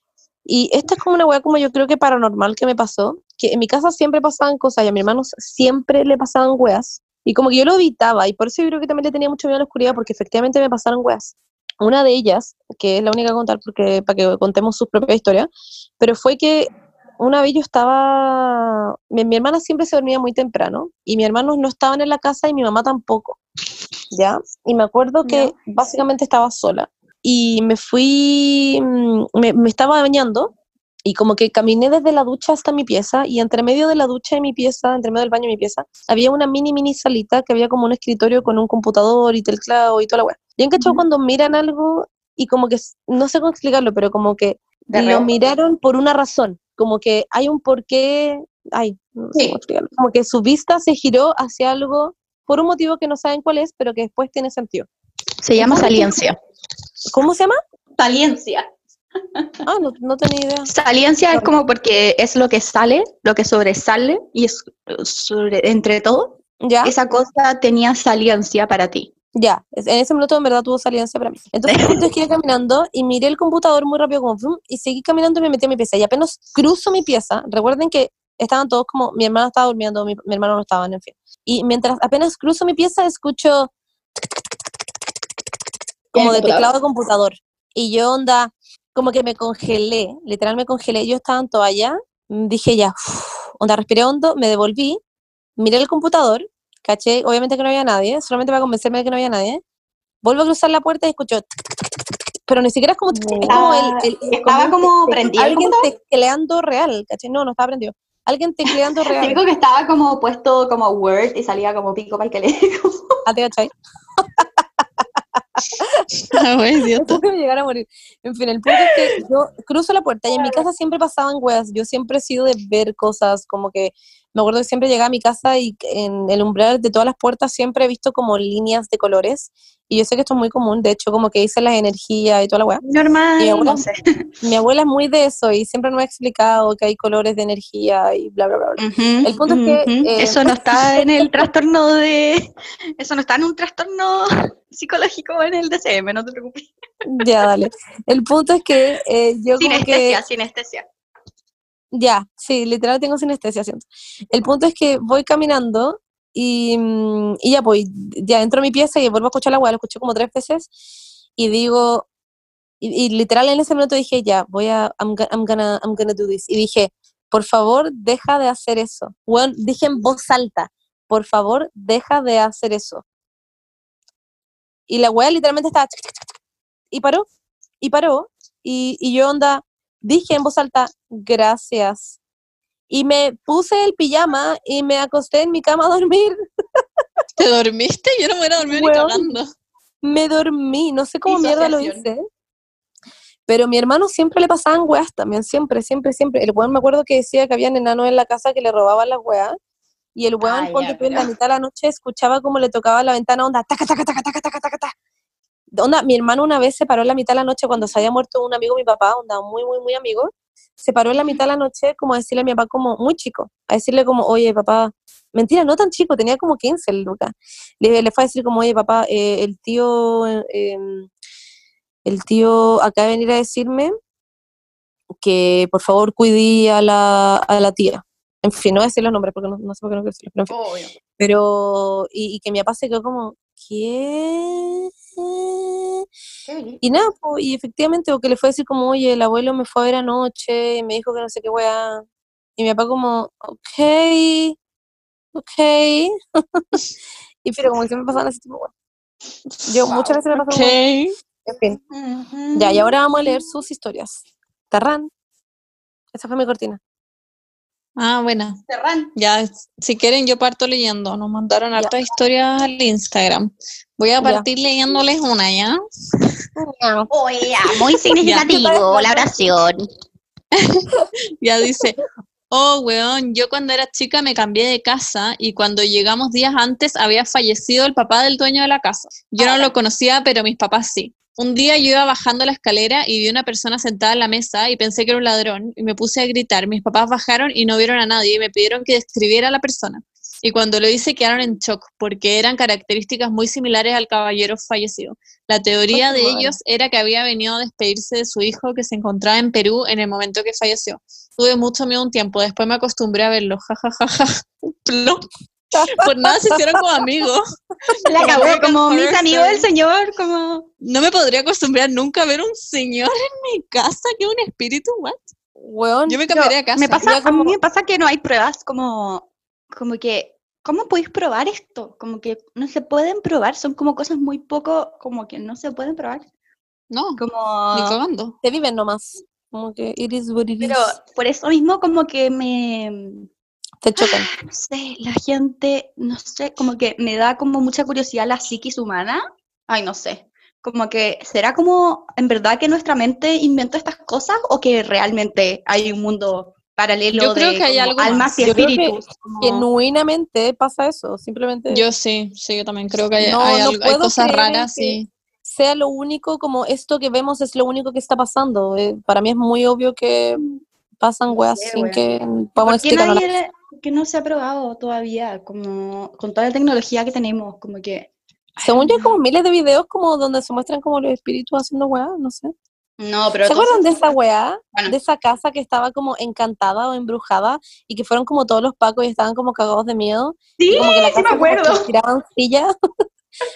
Y esta es como una hueá como yo creo que paranormal que me pasó. Que en mi casa siempre pasaban cosas y a mi hermano siempre le pasaban weas. Y como que yo lo evitaba. Y por eso yo creo que también le tenía mucho miedo a la oscuridad porque efectivamente me pasaron weas. Una de ellas, que es la única que contar porque para que contemos su propia historia, pero fue que una vez yo estaba, mi, mi hermana siempre se dormía muy temprano y mis hermanos no estaban en la casa y mi mamá tampoco, ¿ya? Y me acuerdo que básicamente estaba sola y me fui, mm, me, me estaba bañando y como que caminé desde la ducha hasta mi pieza y entre medio de la ducha y mi pieza, entre medio del baño y mi pieza, había una mini mini salita que había como un escritorio con un computador y teclado y toda la weá. ¿Y han cachado cuando miran algo y como que, no sé cómo explicarlo, pero como que De lo miraron por una razón, como que hay un porqué, ay, no sé Sí. cómo explicarlo, como que su vista se giró hacia algo por un motivo que no saben cuál es, pero que después tiene sentido. Se llama saliencia. ¿Cómo se llama? Saliencia. Ah, no, no tenía idea. Saliencia es como porque es lo que sale, lo que sobresale y es sobre, entre todo. ¿Ya? esa cosa tenía saliencia para ti. Ya, en ese minuto en verdad tuvo saliencia para mí. Entonces que iba caminando y miré el computador muy rápido como zoom, y seguí caminando y me metí a mi pieza. Y apenas cruzo mi pieza, recuerden que estaban todos como, mi hermana estaba durmiendo, mi, mi hermano no estaba, en fin. Y mientras apenas cruzo mi pieza escucho como de teclado de computador. Y yo onda, como que me congelé, literal me congelé. Yo estaba en toalla, dije ya, uf, onda, respiré hondo, me devolví, miré el computador, caché, obviamente que no había nadie, solamente para convencerme de que no había nadie. Vuelvo a cruzar la puerta y escucho, tic, tic, tic, pero ni siquiera es como, es como el, el- el- Estaba como prendido alguien tecleando real, caché, no, no estaba prendido. Alguien tecleando <laughs> real. Típico que estaba como puesto como Word y salía como pico para el que le Ah, ¿te cachai? Ah, a morir. En fin, el punto es que yo cruzo la puerta y en mi casa siempre pasaban weas. Yo siempre he sido de ver cosas, como que me acuerdo que siempre llegaba a mi casa y en el umbral de todas las puertas siempre he visto como líneas de colores. Y yo sé que esto es muy común, de hecho, como que dice las energías y toda la wea. Normal, Y abuela- no sé. <laughs> Mi abuela es muy de eso y siempre me ha explicado que hay colores de energía y bla, bla, bla. bla. El punto es que, eh, eso no está <laughs> en el trastorno de... Eso no está en un trastorno <laughs> psicológico en el DCM, no te preocupes. Ya, dale. El punto es que eh, yo como que... Sinestesia, sinestesia. Ya, sí, literal tengo sinestesia, siento. El punto es que voy caminando y, mm, y ya voy, ya entro a mi pieza y vuelvo a escuchar la weá, lo escuché como tres veces y digo, y, y literal en ese momento dije, ya, voy a, I'm, I'm gonna, I'm gonna do this. Y dije, por favor, deja de hacer eso. Bueno, dije en voz alta, por favor, deja de hacer eso. Y la weá literalmente estaba, y paró, y paró, y, y yo onda, dije en voz alta, gracias. Y me puse el pijama y me acosté en mi cama a dormir. <laughs> ¿Te dormiste? Yo no me hubiera dormido ni Weón. cagando. Me dormí, no sé cómo mierda lo hice. Pero a mi hermano siempre le pasaban weas también, siempre, siempre, siempre. El weón me acuerdo que decía que habían enanos en la casa que le robaban las weas. Y el weón, Ah, ponte tú, en la mitad de la noche escuchaba como le tocaba la ventana, onda, taca, taca, taca, taca, taca, taca. Onda, mi hermano una vez se paró en la mitad de la noche cuando se había muerto un amigo de mi papá, onda, muy, muy, muy amigo. Se paró en la mitad de la noche como a decirle a mi papá como, muy chico, a decirle como, oye, papá, mentira, no tan chico, tenía como 15 el Lucas. Le, le fue a decir como, oye, papá, eh, el tío, eh, el tío acaba de venir a decirme que por favor cuide a la, a la tía. En fin, no voy a decir los nombres porque no, no sé por qué no quiero decirlos, pero en fin. Pero, y, y que mi papá se quedó como, ¿qué? Y nada, po, y efectivamente, porque le fue a decir como, oye, el abuelo me fue a ver anoche y me dijo que no sé qué weá. Y mi papá como, ok, ok. <laughs> y pero como que siempre pasaban así tipo, weá. Yo muchas veces me pasó como, Ok. en fin. Ujú. Ya, y ahora vamos a leer sus historias. Tarrán. Esa fue mi cortina. Ah, bueno. Serrán. Ya, si quieren, yo parto leyendo. Nos mandaron hartas historias al Instagram. Voy a Ya. partir leyéndoles una, ¿ya? Oye, ya, muy <laughs> significativo la oración. <laughs> Ya dice, oh, weón, yo cuando era chica me cambié de casa y cuando llegamos días antes había fallecido el papá del dueño de la casa. Yo no lo conocía, pero mis papás sí. Un día yo iba bajando la escalera y vi una persona sentada en la mesa y pensé que era un ladrón y me puse a gritar. Mis papás bajaron y no vieron a nadie y me pidieron que describiera a la persona. Y cuando lo hice quedaron en shock porque eran características muy similares al caballero fallecido. La teoría de ellos era que había venido a despedirse de su hijo que se encontraba en Perú en el momento que falleció. Tuve mucho miedo un tiempo, después me acostumbré a verlo. Ja, ja, ja, ja. <laughs> Por nada se hicieron como amigos. <laughs> La acabó como mis amigos del señor, como... No me podría acostumbrar nunca a ver un señor en mi casa que un espíritu, what? Weón, Yo me cambiaría de casa. Me pasa, Ya a mí como- me pasa que no hay pruebas como, como que, ¿cómo podéis probar esto? Como que no se pueden probar, son como cosas muy poco, como que no se pueden probar. No, ni Como, cagando. te viven nomás. Como que it is what it pero is. por eso mismo como que me, Te chocan. no sé, la gente, no sé, como que me da como mucha curiosidad la psiquis humana. Ay, no sé. Como que, ¿será como en verdad que nuestra mente inventó estas cosas o que realmente hay un mundo paralelo Yo creo de que hay algo almas más. y Yo creo que espíritus? como- Genuinamente pasa eso. Simplemente Yo sí, sí, yo también creo que hay, No, hay no algo- hay puedo cosas raras que- y... sea lo único, como esto que vemos es lo único que está pasando. Eh, para mí es muy obvio que pasan weas sé, sin weón. que ¿Por podamos explicarlo. nadie, que no se ha probado todavía, como con toda la tecnología que tenemos, como que... Según yo, hay como miles de videos como donde se muestran como los espíritus haciendo weá, no sé. No, pero... ¿Se acuerdan de esa weá? Bueno. De esa casa que estaba como encantada o embrujada y que fueron como todos los pacos y estaban como cagados de miedo. Sí, Y como que la sí me casa como que acuerdo. tiraban sillas. <laughs>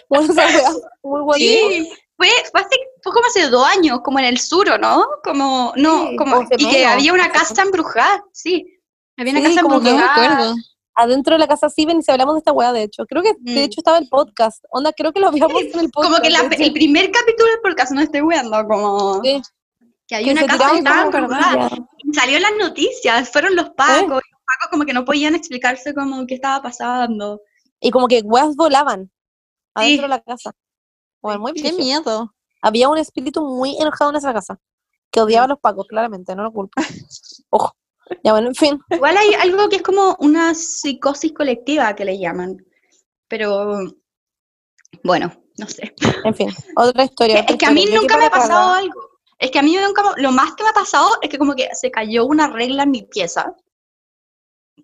bueno, esa weá, <laughs> muy bonito. Sí, fue, fue, hace, fue como hace dos años, como en el sur, ¿o ¿no? Como, no, Sí, como, y que menos, había una casa embrujada, sí. Había una Sí, casa como que No me embrujada. acuerdo. Adentro de la casa sí ven y si hablamos de esta weá, de hecho. Creo que de Mm. hecho estaba el podcast. Onda, creo que lo habíamos en el podcast. Como que la- el primer capítulo del podcast, no estoy weando, como Sí, que había que una se casa que estaba. Salió en las noticias, fueron los pacos, y los pacos como que no podían explicarse como qué estaba pasando. Y como que weas volaban adentro Sí. de la casa. Bueno, muy Qué miedo. Había un espíritu muy enojado en esa casa. Que odiaba a los pacos, claramente, no lo culpo. <laughs> Ojo. Ya bueno, en fin. Igual hay algo que es como una psicosis colectiva que le llaman, pero bueno, no sé. En fin. Otra historia. Es que a mí nunca me ha pasado algo. Es que a mí nunca, lo más que me ha pasado es que como que se cayó una regla en mi pieza.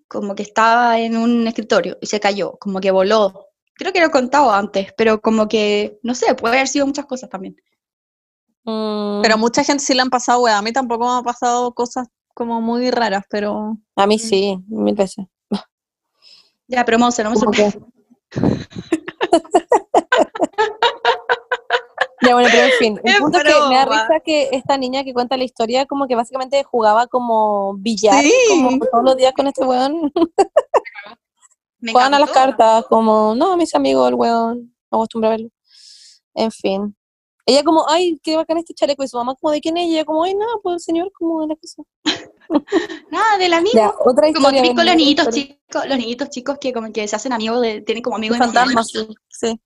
Como que estaba en un escritorio y se cayó, como que voló. Creo que lo he contado antes, pero como que, no sé, puede haber sido muchas cosas también. Mm, Pero mucha gente sí le han pasado, weá. A mí tampoco me han pasado cosas como muy raras, pero. a mí sí, mil veces. Ya, pero Monse, no me sorprende. <laughs> Ya bueno, pero en fin. El punto es que me da risa que esta niña que cuenta la historia, como que básicamente jugaba como billar, Sí. como todos los días con este weón. Juegan a las cartas, como, no, mis amigos, el weón, acostumbro a verlo. En fin. Ella como, ay, qué bacán este chaleco. Y su mamá como, ¿de quién es? Y ella como, ay, nada, pues el señor como de la cosa. <laughs> Nada, del amigo. Ya, otra como historia. típico ven, los niñitos chicos, los niñitos chicos que como que se hacen amigos de, tienen como amigos Fantasmas, sí. sí.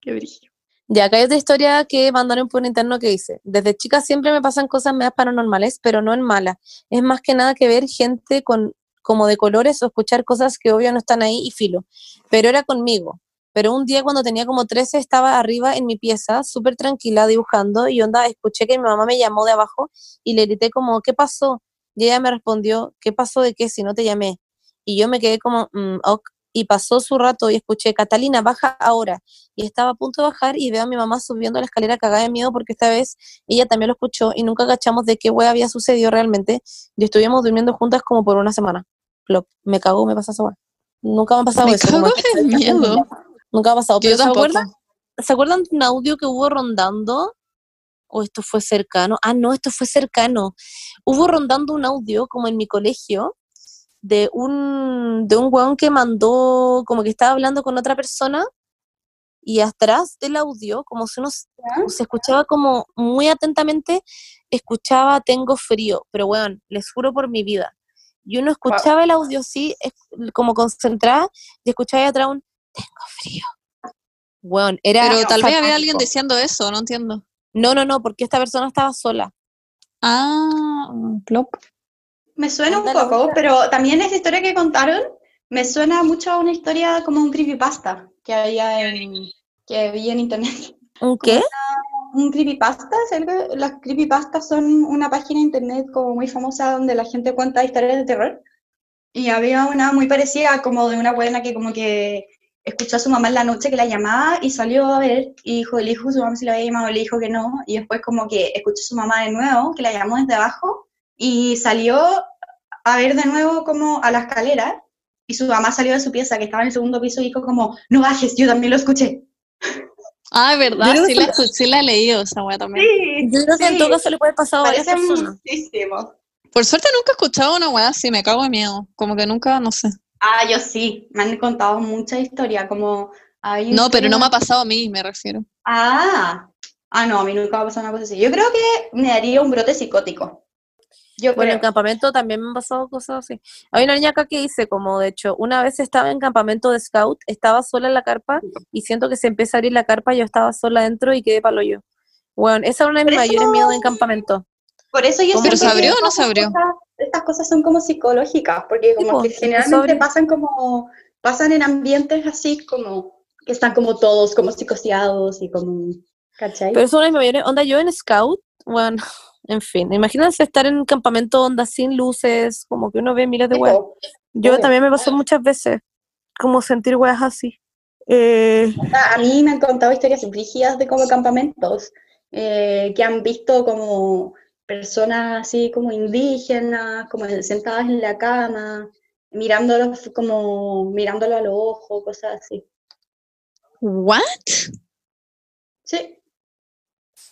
Qué brillo. Ya, acá hay otra historia que mandaron por interno que dice, desde chica siempre me pasan cosas medias paranormales, pero no en malas. Es más que nada que ver gente con como de colores o escuchar cosas que obvio no están ahí y filo. Pero era conmigo. Pero un día cuando tenía como 13 estaba arriba en mi pieza, súper tranquila dibujando y onda, escuché que mi mamá me llamó de abajo y le grité como, ¿qué pasó? Y ella me respondió, ¿qué pasó de qué si no te llamé? Y yo me quedé como, "Mm, ok. Y pasó su rato y escuché, Catalina, baja ahora y estaba a punto de bajar y veo a mi mamá subiendo la escalera cagada de miedo porque esta vez ella también lo escuchó y nunca cachamos de qué wea había sucedido realmente y estuvimos durmiendo juntas como por una semana. Plop, me cago, me pasa esa wea. Nunca me ha pasado Me eso. cago de miedo. Nunca ha pasado. Pero ¿se acuerdan, ¿Se acuerdan de un audio que hubo rondando? ¿O esto fue cercano? Ah, no, esto fue cercano. Hubo rondando un audio como en mi colegio de un, de un weón que mandó, como que estaba hablando con otra persona y atrás del audio, como si uno se escuchaba como muy atentamente, escuchaba tengo frío, pero weón, les juro por mi vida. Y uno escuchaba el audio así, como concentrada, y escuchaba ahí atrás un tengo frío. Weón, era Pero tal vez había alguien diciendo eso, no entiendo. No, no, no, porque esta persona estaba sola. Ah, plop. Me suena un poco, pero también esa historia que contaron me suena mucho a una historia como un creepypasta que había en, que vi en internet. ¿Un qué? Un creepypasta, algo- las creepypastas son una página de internet como muy famosa donde la gente cuenta historias de terror. Y había una muy parecida como de una buena que como que escuchó a su mamá en la noche que la llamaba y salió a ver y dijo, dijo a su mamá si la había llamado, le dijo que no. Y después como que escuchó a su mamá de nuevo, que la llamó desde abajo y salió a ver de nuevo como a la escalera y su mamá salió de su pieza que estaba en el segundo piso y dijo como, no bajes, yo también lo escuché. Ah, es verdad, sí la, sí la he leído esa weá también. Sí, Yo creo que en todo caso le puede pasar a varias personas. muchísimo. Por suerte nunca he escuchado una weá así, me cago de miedo. Como que nunca, no sé. Ah, yo sí, me han contado mucha historia, como... hay No, pero no me ha pasado a mí, me refiero. Ah, ah, no, a mí nunca me ha pasado una cosa así. Yo creo que me daría un brote psicótico. Yo Bueno, en creo. campamento también me han pasado cosas así. Hay una niña acá que dice, como de hecho, una vez estaba en campamento de scout, estaba sola en la carpa y siento que se empieza a abrir la carpa, yo estaba sola dentro y quedé palo yo. Bueno, esa es una de mis mayores miedos en campamento. Por eso yo ¿Cómo siento se abrió o no se abrió? cosas- estas cosas son como psicológicas, porque Sí, como po, que generalmente pasan como, pasan en ambientes así como, que están como todos como psicoseados y como, ¿cachai? Pero de mis mayores, onda yo en scout, bueno, <laughs> en fin, imagínense estar en un campamento onda sin luces, como que uno ve miles de Sí, weas. Yo Obvio. también me pasó muchas veces, como sentir weas así. Eh, a mí me han contado historias brígidas de como campamentos, eh, que han visto como personas así como indígenas, como sentadas en la cama, mirándolos como mirándolo a los ojos, cosas así. ¿What? Sí,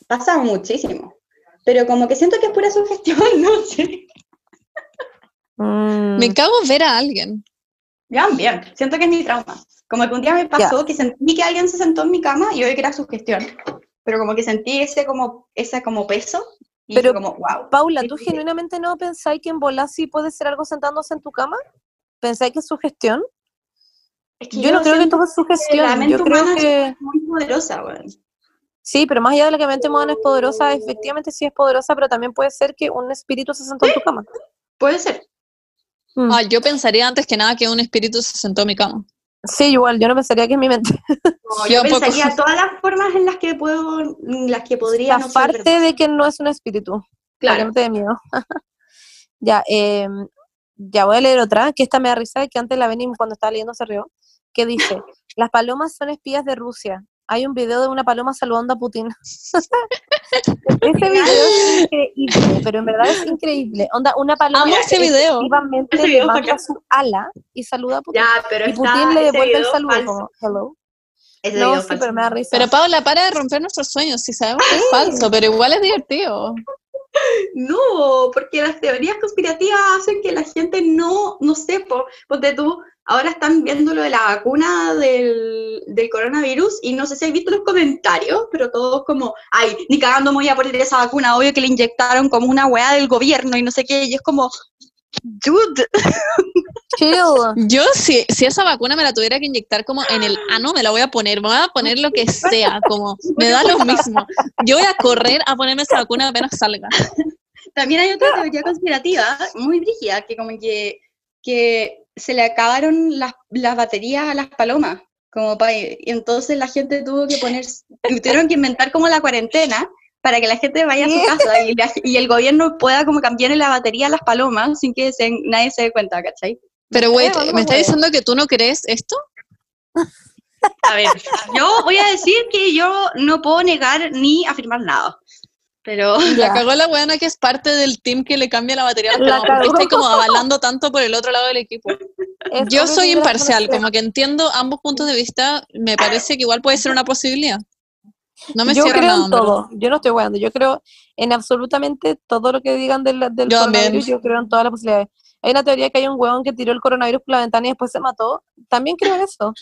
pasa muchísimo. Pero como que siento que es pura sugestión, <laughs> no sé. mm, Me cago en ver a alguien. Ya, bien, siento que es mi trauma. Como que un día me pasó que sentí que alguien se sentó en mi cama y vi que era sugestión. Pero como que sentí ese como, ese como peso y Pero, fue como, wow. Paula, ¿tú genuinamente no pensáis que en volar sí puede ser algo sentándose en tu cama? ¿Pensáis que es sugestión? Es que Yo no creo que todo es la sugestión. mente Yo creo humana que es muy poderosa, sí, pero más allá de la que la mente humana es poderosa, efectivamente sí es poderosa, pero también puede ser que un espíritu se sentó en tu cama. Puede ser. Mm. Ah, yo pensaría antes que nada que un espíritu se sentó en mi cama. Sí, igual, yo no pensaría que es mi mente. <laughs> No, Yo pensaría todas las formas en las que puedo, las que podría no ser Aparte verdad. de que no es un espíritu, Claro. no te dé miedo. <laughs> ya, eh, ya voy a leer otra, que esta me da risa, que antes la Beni cuando estaba leyendo se rió, que dice, <laughs> las palomas son espías de Rusia. Hay un video de una paloma saludando a Putin. <laughs> ese video es increíble, pero en verdad es increíble. Onda, una paloma Amo ese video. efectivamente Ese video levanta bacán. su ala y saluda a Putin. Ya, pero y Putin le devuelve el saludo falso. como, hello. Ese No, video sí, falso. pero me da risa. Pero Paula, para de romper nuestros sueños. Si sabemos que es falso, pero igual es divertido. No, porque las teorías conspirativas hacen que la gente no, no sepa, ponte tú, ahora están viendo lo de la vacuna del, del coronavirus y no sé si has visto los comentarios, pero todos como, ay, ni cagando me voy a poner esa vacuna, obvio que le inyectaron como una weá del gobierno y no sé qué, y es como, dude, <laughs> Chill. Yo, si, si esa vacuna me la tuviera que inyectar como en el ano, me la voy a poner. Me voy a poner lo que sea, como me da lo mismo. Yo voy a correr a ponerme esa vacuna apenas salga. También hay otra teoría conspirativa muy rígida, que como que, que se le acabaron las, las baterías a las palomas, como pa- y entonces la gente tuvo que poner, <laughs> tuvieron que inventar como la cuarentena para que la gente vaya a su casa y, la- y el gobierno pueda como cambiarle la batería a las palomas sin que se- nadie se dé cuenta, ¿cachai? Pero, no me ¿me estás diciendo que tú no crees esto? A ver, yo voy a decir que yo no puedo negar ni afirmar nada, pero <laughs> La cagó la weona que es parte del team que le cambia la batería a La la ¿Por qué cagó. estoy como avalando tanto por el otro lado del equipo? Es Yo soy imparcial, como que entiendo ambos puntos de vista. Me parece que igual puede ser una posibilidad. No me yo creo nada, en todo, yo no estoy weando, yo creo en absolutamente todo lo que digan del, del Yo coronavirus, yo creo en todas las posibilidades. Hay una teoría que hay un huevón que tiró el coronavirus por la ventana y después se mató. También creo en eso.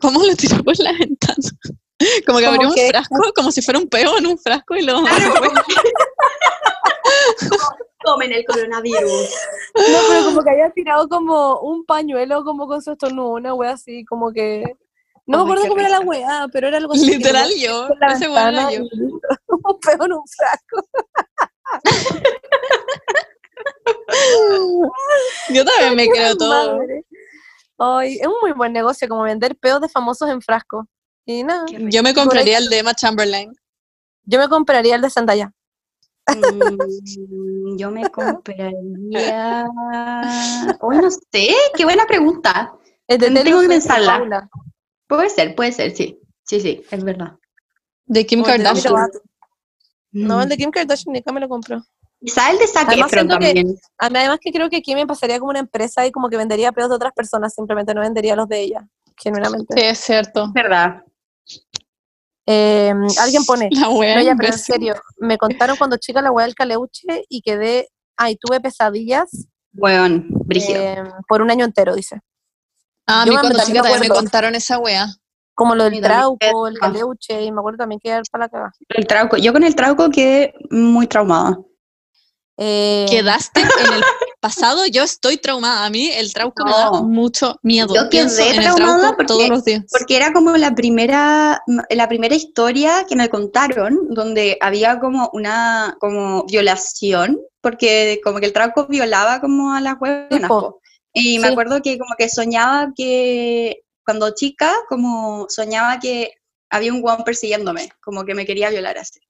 ¿Cómo lo tiró por la ventana? <laughs> Como que abrió un que- frasco, <laughs> como si fuera un peo en un frasco y lo... tomen <laughs> el coronavirus. No, pero como que había tirado como un pañuelo como con su estornudo, una wea así, como que... No me acuerdo cómo era la wea, pero era algo así. Literal yo, ese era yo. un peo en un frasco. Yo también me creo todo. Madre. Ay, es un muy buen negocio como vender peos de famosos en frasco. Y nada, Yo me compraría el de Emma Chamberlain. yo me compraría el de Zendaya. Mm, yo me compraría. Hoy no sé, qué buena pregunta. El de Tengo que pensarla. Puede ser, puede ser, sí. Sí, sí, es verdad. De Kim O de Kardashian. Lovato. No, el Mm. de Kim Kardashian nunca me lo compró. Quizá el de Zac Además, Efron siento que- también. A mí, Además que creo que Kim me pasaría como una empresa y como que vendería peos de otras personas, simplemente no vendería los de ella, genuinamente. Sí, es cierto. Es verdad. Eh, <laughs> alguien pone, La wea no, ya, pero en serio, me contaron cuando chica la weá del caleuche y quedé, ay, tuve pesadillas Weón, brígido. eh, por un año entero, dice. Ah, a yo mí me- cuando chica me también me acuerdo. contaron esa wea. Como lo del trauco, el caleuche, y me acuerdo también que era para la cagada. El trauco. Yo con el trauco quedé muy traumada. Eh, ¿Quedaste en el pasado? Yo estoy traumada. A mí el trauco me da No. mucho miedo. Yo Pienso quedé en el traumada trauco porque- todos los días. Porque era como la primera, la primera historia que me contaron, donde había como una como violación, porque como que el trauco violaba como a las huevonas. Y me Sí. acuerdo que como que soñaba que, cuando chica, como soñaba que había un guan persiguiéndome, como que me quería violar así.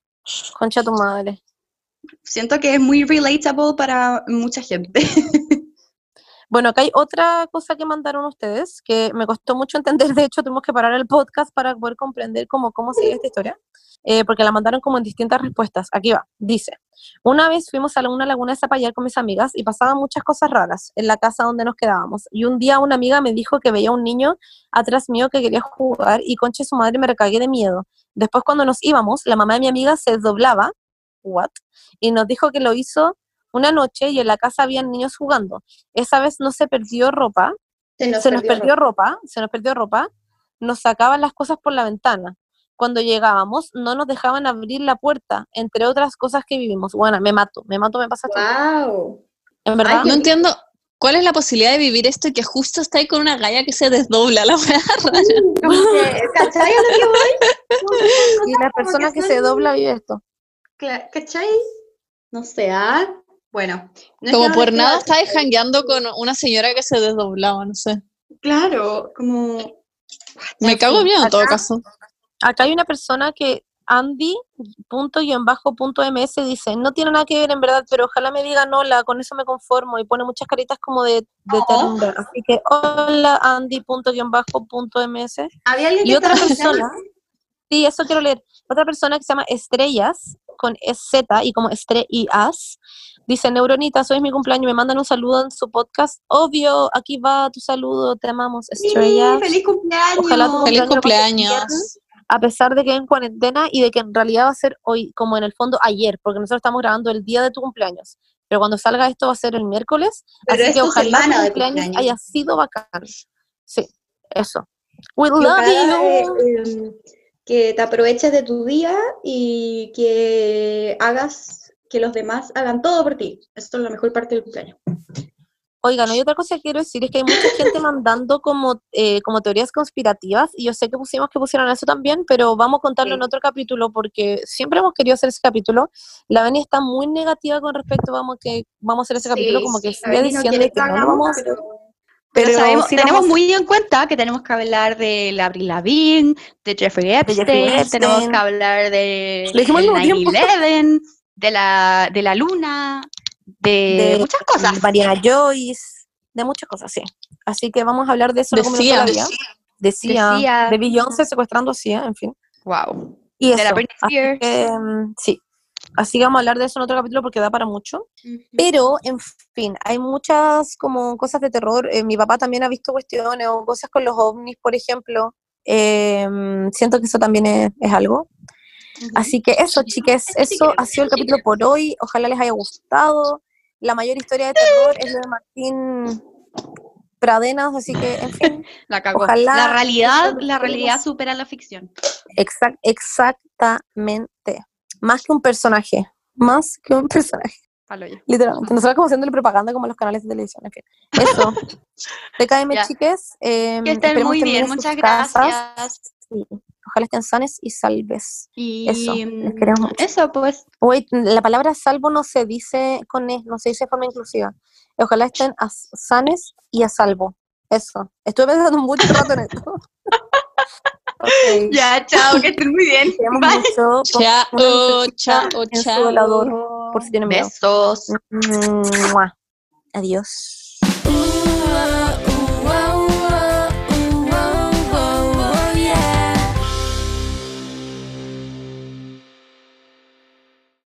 Concha tu madre. Siento que es muy relatable para mucha gente. <laughs> Bueno, acá hay otra cosa que mandaron ustedes que me costó mucho entender. De hecho, tuvimos que parar el podcast para poder comprender cómo, cómo sigue esta historia, eh, porque la mandaron como en distintas respuestas. Aquí va, dice, una vez fuimos a una laguna de Zapallar con mis amigas y pasaban muchas cosas raras en la casa donde nos quedábamos. Y un día una amiga me dijo que veía un niño atrás mío que quería jugar y conche su madre me recagué de miedo. Después cuando nos íbamos, la mamá de mi amiga se desdoblaba, what? Y nos dijo que lo hizo una noche y en la casa habían niños jugando. Esa vez no se perdió ropa, Se nos, se nos perdió perdió ropa, se nos perdió ropa, nos sacaban las cosas por la ventana. Cuando llegábamos, no nos dejaban abrir la puerta, entre otras cosas que vivimos. Bueno, me mato, me mato, me pasa todo. ¡Wow! En verdad, Ay, No entiendo cuál es la posibilidad de vivir esto y que justo está ahí con una galla que se desdobla, la weá rara. <laughs> Como que, ¿Cachai a lo que voy? <laughs> Como que son y la persona que se dobla vive esto. ¿Cachai? No sé, ¿ah? Bueno. no es Como por nada estáis jangueando con una señora que se desdoblaba, no sé. Claro, como... Me cago bien en todo caso. Acá hay una persona que Andy.ms dice, no tiene nada que ver en verdad, pero ojalá me digan hola, con eso me conformo y pone muchas caritas como de, de Oh. Así que hola Andy.ms. Había alguien Y que otra estaba persona, sí, eso quiero leer. Otra persona que se llama Estrellas, con Z y como estrellas, dice, Neuronita, hoy es mi cumpleaños, me mandan un saludo en su podcast. Obvio, aquí va tu saludo, te amamos, Sí, Estrellas. ¡Feliz cumpleaños! Ojalá tu Feliz cumpleaños a pesar de que en cuarentena y de que en realidad va a ser hoy, como en el fondo ayer, porque nosotros estamos grabando el día de tu cumpleaños. Pero cuando salga esto va a ser el miércoles, Pero así es que ojalá tu cumpleaños, cumpleaños. haya sido bacán. Sí, eso. We Y love ojalá, eh, you. eh, que te aproveches de tu día y que hagas que los demás hagan todo por ti. Esto es la mejor parte del cumpleaños. Oigan, hay otra cosa que quiero decir, es que hay mucha gente mandando como, eh, como teorías conspirativas, y yo sé que pusimos que pusieron eso también, pero vamos a contarlo Sí. en otro capítulo, porque siempre hemos querido hacer ese capítulo. La Beni está muy negativa con respecto, vamos, que, vamos a hacer ese capítulo, como que sigue no diciendo que no lo vamos a hacer. pero- Pero, sabemos, tenemos vamos- muy en cuenta que tenemos que hablar de la Avril Lavigne, de Jeffrey Epstein, Jeffrey tenemos que hablar de Lo dijimos al del mismo tiempo. 9/11, de la, de la luna, de, de muchas cosas. Mariana Joyce, de muchas cosas, sí. Así que vamos a hablar de eso. De Sia. todavía. De De de Beyoncé secuestrando a Sia, en fin. Wow. Y De la. Britney Spears. que, mm, sí. Así que vamos a hablar de eso en otro capítulo porque da para mucho. Pero, en fin, hay muchas como cosas de terror. Eh, mi papá también ha visto cuestiones o cosas con los ovnis, por ejemplo. Eh, siento que eso también es, es algo. Así que eso, chiques, eso ha sido el capítulo por hoy. Ojalá les haya gustado. La mayor historia de terror es la de Martín Pradenas, así que, en fin, <laughs> La cagó. Ojalá la realidad, la realidad supera la ficción. exact- exactamente. Más que un personaje. Más que un <laughs> personaje. Palo yo. Literalmente. Nosotros como haciéndole propaganda como a los canales de televisión, en fin. Eso. <laughs> TKM, chiques. eh, Que estén muy bien, muchas gracias. Sí. Ojalá estén sanes y salves. Y Eso, les mm, queremos mucho. eso, pues. Wait, la palabra salvo no se dice con E, no se dice de forma inclusiva. Ojalá estén a sanes y a salvo. Eso. Estuve pensando mucho rato en esto. <laughs> Ok. Ya, chao, que estén muy bien. Bye. mucho. Chao, chao, chao. por si tienen miedo. Besos. Mua. Adiós.